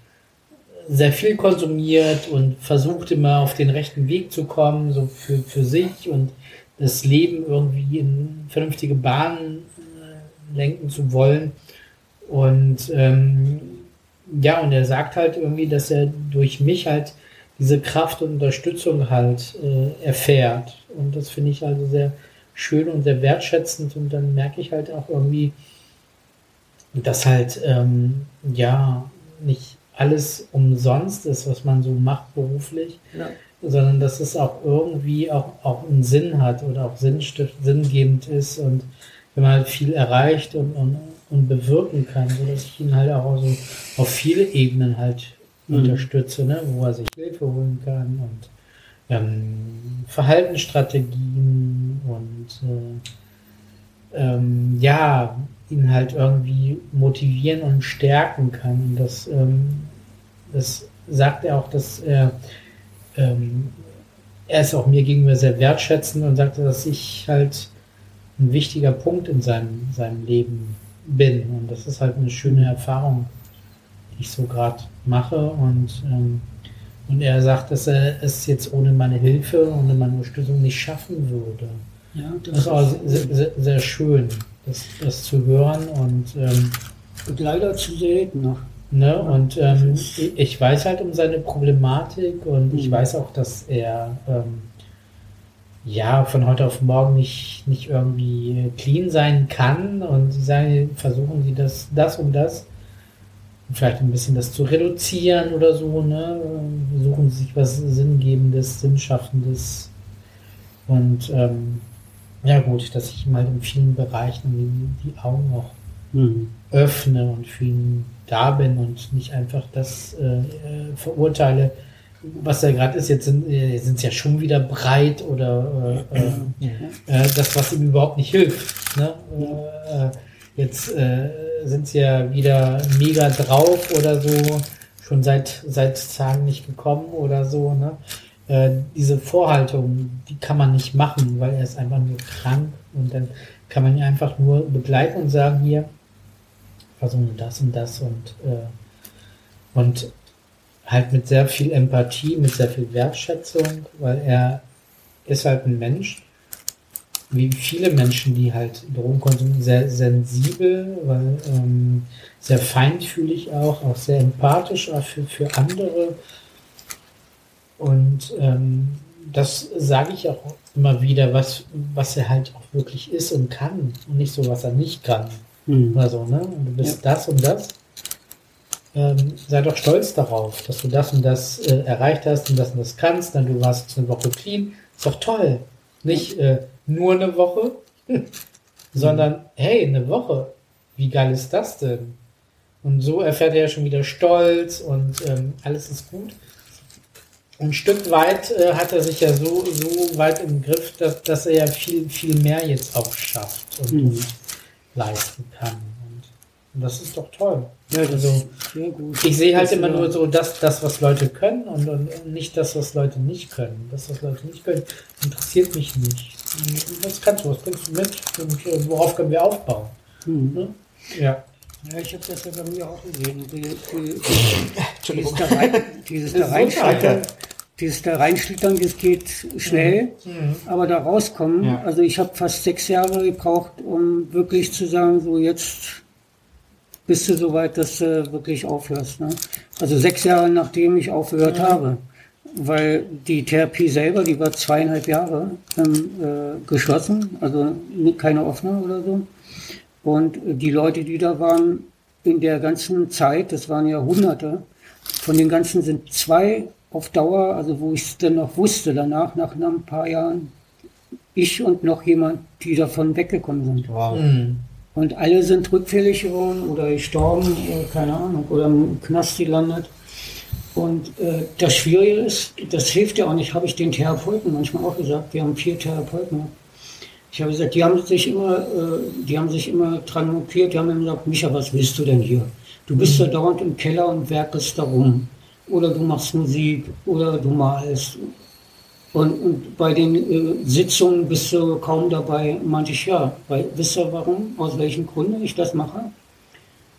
B: sehr viel konsumiert und versucht immer auf den rechten Weg zu kommen, so für, für sich und das Leben irgendwie in vernünftige Bahnen äh, lenken zu wollen. Und ähm, ja, und er sagt halt irgendwie, dass er durch mich halt diese Kraft und Unterstützung halt äh, erfährt. Und das finde ich also sehr schön und sehr wertschätzend. Und dann merke ich halt auch irgendwie, dass halt ähm, ja nicht alles umsonst ist, was man so macht beruflich,
D: Ja.
B: sondern dass es auch irgendwie auch, auch einen Sinn hat oder auch sinnstift, sinngebend ist und wenn man halt viel erreicht und, und, und bewirken kann, sodass ich ihn halt auch so auf viele Ebenen halt
D: Mhm.
B: unterstütze, ne, wo er sich Hilfe holen kann und ähm, Verhaltensstrategien und äh, ähm, ja, ihn halt irgendwie motivieren und stärken kann. Und das, ähm, das sagt er auch, dass er, ähm, er ist auch mir gegenüber sehr wertschätzend und sagte, dass ich halt ein wichtiger Punkt in seinem, seinem Leben bin. Und das ist halt eine schöne Erfahrung, die ich so gerade mache. Und, ähm, und er sagt, dass er es jetzt ohne meine Hilfe, ohne meine Unterstützung nicht schaffen würde.
D: ja,
B: Das ist auch sehr, sehr, sehr schön, das, das zu hören. Und, ähm,
D: leider zu selten noch.
B: ne, und ähm, ich- ich weiß halt um seine Problematik und ich
D: Mhm.
B: weiß auch, dass er ähm, ja von heute auf morgen nicht, nicht irgendwie clean sein kann. Und sie sagen, versuchen sie das, das und das. Und vielleicht ein bisschen das zu reduzieren oder so, ne? Suchen sie sich was Sinngebendes, Sinnschaffendes. Und ähm, ja gut, dass ich halt in vielen Bereichen die, Augen auch
D: Mhm.
B: öffne und für ihn da bin und nicht einfach das äh, äh, verurteile, was er gerade ist. Jetzt sind äh, es ja schon wieder breit oder äh, äh, äh, das, was ihm überhaupt nicht hilft. Ne? Jetzt sind sie ja wieder mega drauf oder so, schon seit seit Tagen nicht gekommen oder so. Ne? Äh, diese Vorhaltung, die kann man nicht machen, weil er ist einfach nur krank und dann kann man ihn einfach nur begleiten und sagen, hier, versuche das und das und, äh, und halt mit sehr viel Empathie, mit sehr viel Wertschätzung, weil er ist halt ein Mensch, wie viele Menschen, die halt Drogen konsumieren, sehr sensibel, weil ähm, sehr feinfühlig auch, auch sehr empathisch auch für, für andere. Und ähm, das sage ich auch immer wieder, was, was er halt auch wirklich ist und kann und nicht so, was er nicht kann
D: Mhm.
B: oder so, ne? Und du bist das und das. Ähm, sei doch stolz darauf, dass du das und das äh, erreicht hast und das und das kannst. Dann du warst eine Woche clean. Ist doch toll. Nicht äh, nur eine Woche, sondern hey, eine Woche. Wie geil ist das denn? Und so erfährt er ja schon wieder Stolz und ähm, alles ist gut. Ein Stück weit äh, hat er sich ja so, so weit im Griff, dass, dass er ja viel, viel mehr jetzt auch schafft und,
D: Mhm.
B: und leisten kann. Und, und das ist doch toll.
D: Ja,
B: Also, ich sehe halt
D: Das,
B: immer nur so das, das, was Leute können und, und nicht das, was Leute nicht können. Das, was Leute nicht können, interessiert mich nicht. Was kannst du, was bringst du mit und äh, worauf können wir aufbauen?
D: Mhm.
B: Ne? Ja.
D: Ja, ich habe das ja bei mir auch gesehen. Die, die, die, dieses da rein, dieses da reinschlittern, dieses da reinschlittern, das geht schnell, aber da rauskommen.
B: Ja.
D: Also ich habe fast sechs Jahre gebraucht, um wirklich zu sagen, so jetzt bist du so weit, dass du wirklich aufhörst. Ne? Also sechs Jahre nachdem ich aufgehört habe. Weil die Therapie selber, die war zweieinhalb Jahre ähm, äh, geschlossen, also keine offene oder so. Und äh, die Leute, die da waren, in der ganzen Zeit, das waren ja Hunderte, von den ganzen sind zwei auf Dauer, also wo ich es dann noch wusste, danach, nach ein paar Jahren, ich und noch jemand, die davon weggekommen sind.
C: Wow.
D: Und alle sind rückfällig geworden oder gestorben, oder keine Ahnung, oder im Knast gelandet. Und äh, das Schwierige ist, das hilft ja auch nicht, habe ich den Therapeuten manchmal auch gesagt, wir haben vier Therapeuten. Ich habe gesagt, die haben sich immer, äh, die haben sich immer dran mokiert, die haben immer gesagt, Micha, was willst du denn hier? Du bist da dauernd im Keller und werkelst da rum. Oder du machst Musik oder du malst. Und, und bei den äh, Sitzungen bist du kaum dabei, meinte ich ja. Weil, wisst ihr warum? Aus welchen Gründen ich das mache?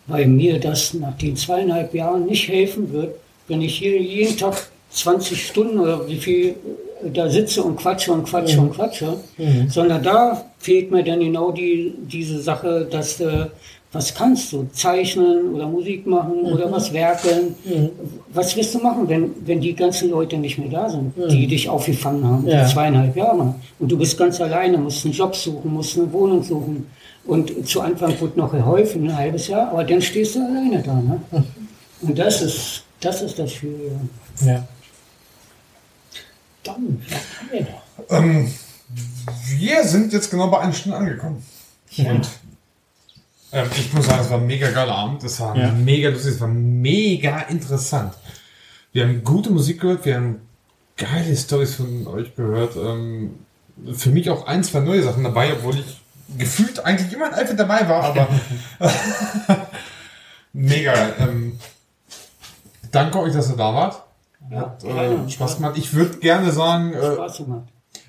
D: Weil mir das nach den zweieinhalb Jahren nicht helfen wird, wenn ich hier jeden Tag 20 Stunden oder wie viel da sitze und quatsche und quatsche und quatsche, sondern da fehlt mir dann genau die, diese Sache, dass du was kannst du, zeichnen oder Musik machen oder was werkeln. Was willst du machen, wenn, wenn die ganzen Leute nicht mehr da sind, die dich aufgefangen haben,
B: Ja.
D: zweieinhalb Jahre. Und du bist ganz alleine, musst einen Job suchen, musst eine Wohnung suchen. Und zu Anfang wurde noch geholfen, ein halbes Jahr, aber dann stehst du alleine da. Ne? Und das ist, das ist das Schwierige.
B: Ja. Dann, was haben wir noch?
A: Ähm, wir sind jetzt genau bei einer Stunde angekommen. Und ähm, ich muss sagen, es war ein mega geiler Abend. Es war
B: Ja.
A: mega lustig, es war mega interessant. Wir haben gute Musik gehört, wir haben geile Stories von euch gehört. Ähm, für mich auch ein, zwei neue Sachen dabei, obwohl ich gefühlt eigentlich immer in Alpha dabei war, aber mega. Ähm, danke euch, dass ihr da wart. Hat äh, Spaß gemacht. Ich würde gerne sagen, äh,
D: Spaß gemacht.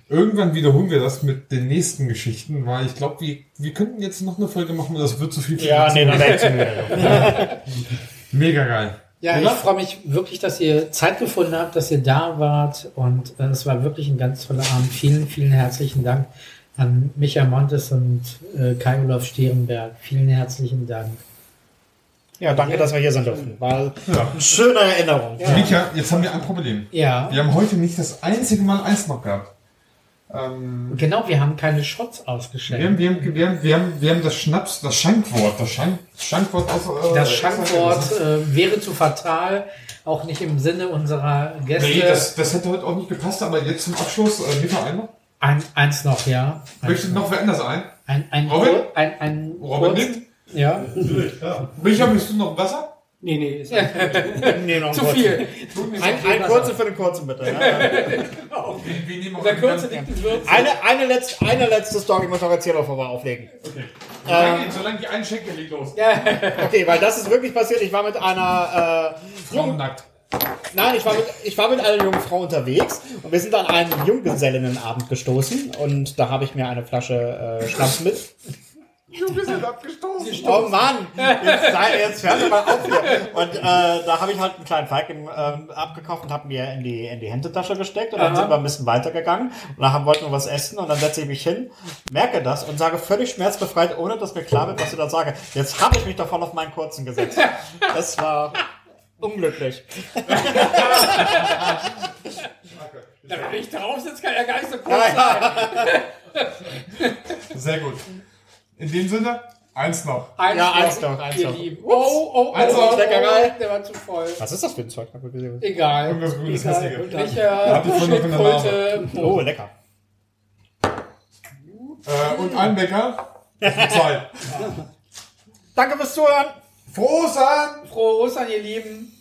A: Irgendwann wiederholen wir das mit den nächsten Geschichten, weil ich glaube, wir, wir könnten jetzt noch eine Folge machen das wird zu viel.
C: Ja, nee, dann wechseln wir.
A: Mega geil.
B: Ja,
A: Oder?
B: ich freue mich wirklich, dass ihr Zeit gefunden habt, dass ihr da wart und äh, es war wirklich ein ganz toller Abend. Vielen, vielen herzlichen Dank an Micha Montes und äh, Kai-Olaf Sterenberg. Vielen herzlichen Dank.
C: Ja, danke, dass wir hier sein durften. War eine schöne Erinnerung.
A: Mika, jetzt haben wir ein Problem.
B: Ja,
A: Wir haben heute nicht das einzige Mal eins noch gehabt. Ähm,
B: genau, wir haben keine Shots
A: wir, haben,
B: ausgeschenkt.
A: wir, haben, wir, haben, wir, haben, wir haben das Schnaps, das Schankwort, das Schank, Schankwort aus. Äh,
B: Das Schankwort äh, wäre zu fatal, auch nicht im Sinne unserer Gäste.
A: Nee, das, das hätte heute auch nicht gepasst, aber jetzt zum Abschluss, äh, Mika einmal.
B: ein, eins noch, ja. Ein,
A: Möchtet noch wer anders ein?
B: ein, ein,
A: Robin?
B: ein, ein,
A: Robin
B: kurz- Ja,
A: Micha, möchtest du noch Wasser?
D: Nee, nee, ist
C: Nee, noch
B: zu viel.
C: Ein, ein kurzen für den kurzen, bitte. Ja.
A: Wir nehmen auch
B: Der kurze liegt in Würze.
C: Eine, eine, letzte, eine letzte Story muss ich noch erzählen, bevor wir auflegen.
A: Solange, solange die einen schenken, leg los.
C: Okay, weil das ist wirklich passiert. Ich war mit einer äh,
A: Frauen nackt.
C: Nein, ich war, mit, ich war mit einer jungen Frau unterwegs und wir sind an einen Junggesellinnenabend gestoßen und da habe ich mir eine Flasche äh, Schnaps mit.
A: Du bist jetzt abgestoßen.
C: Oh Mann, jetzt, sei- jetzt hör doch mal auf hier. Und äh, da habe ich halt einen kleinen Falken ähm, abgekauft und habe mir in die, in die Händetasche gesteckt und dann
B: Aha.
C: sind wir ein bisschen weitergegangen und dann haben, wollten wir was essen und dann setze ich mich hin, merke das und sage völlig schmerzbefreit, ohne dass mir klar wird, was ich da sage. Jetzt habe ich mich davon auf meinen kurzen gesetzt. Das war unglücklich.
B: Wenn ich drauf sitze, kann ja gar nicht so kurz sein.
A: Sehr gut. In dem Sinne, eins noch.
B: Eins
C: Ja,
B: noch,
C: eins noch, eins
B: ihr
C: noch.
B: Lieben. Oh, oh, oh,
A: Eins noch.
B: oh,
C: Leckerei.
B: der war zu voll.
C: Was ist das für ein Zeug?
B: Egal.
A: Irgendwas
B: Egal.
A: Hässliches. Der
B: Schildkröte.
C: Oh, lecker.
A: Äh, und ein Bäcker. Zwei.
C: Danke fürs Zuhören.
A: Frohes an!
B: Frohe Ostern, ihr Lieben.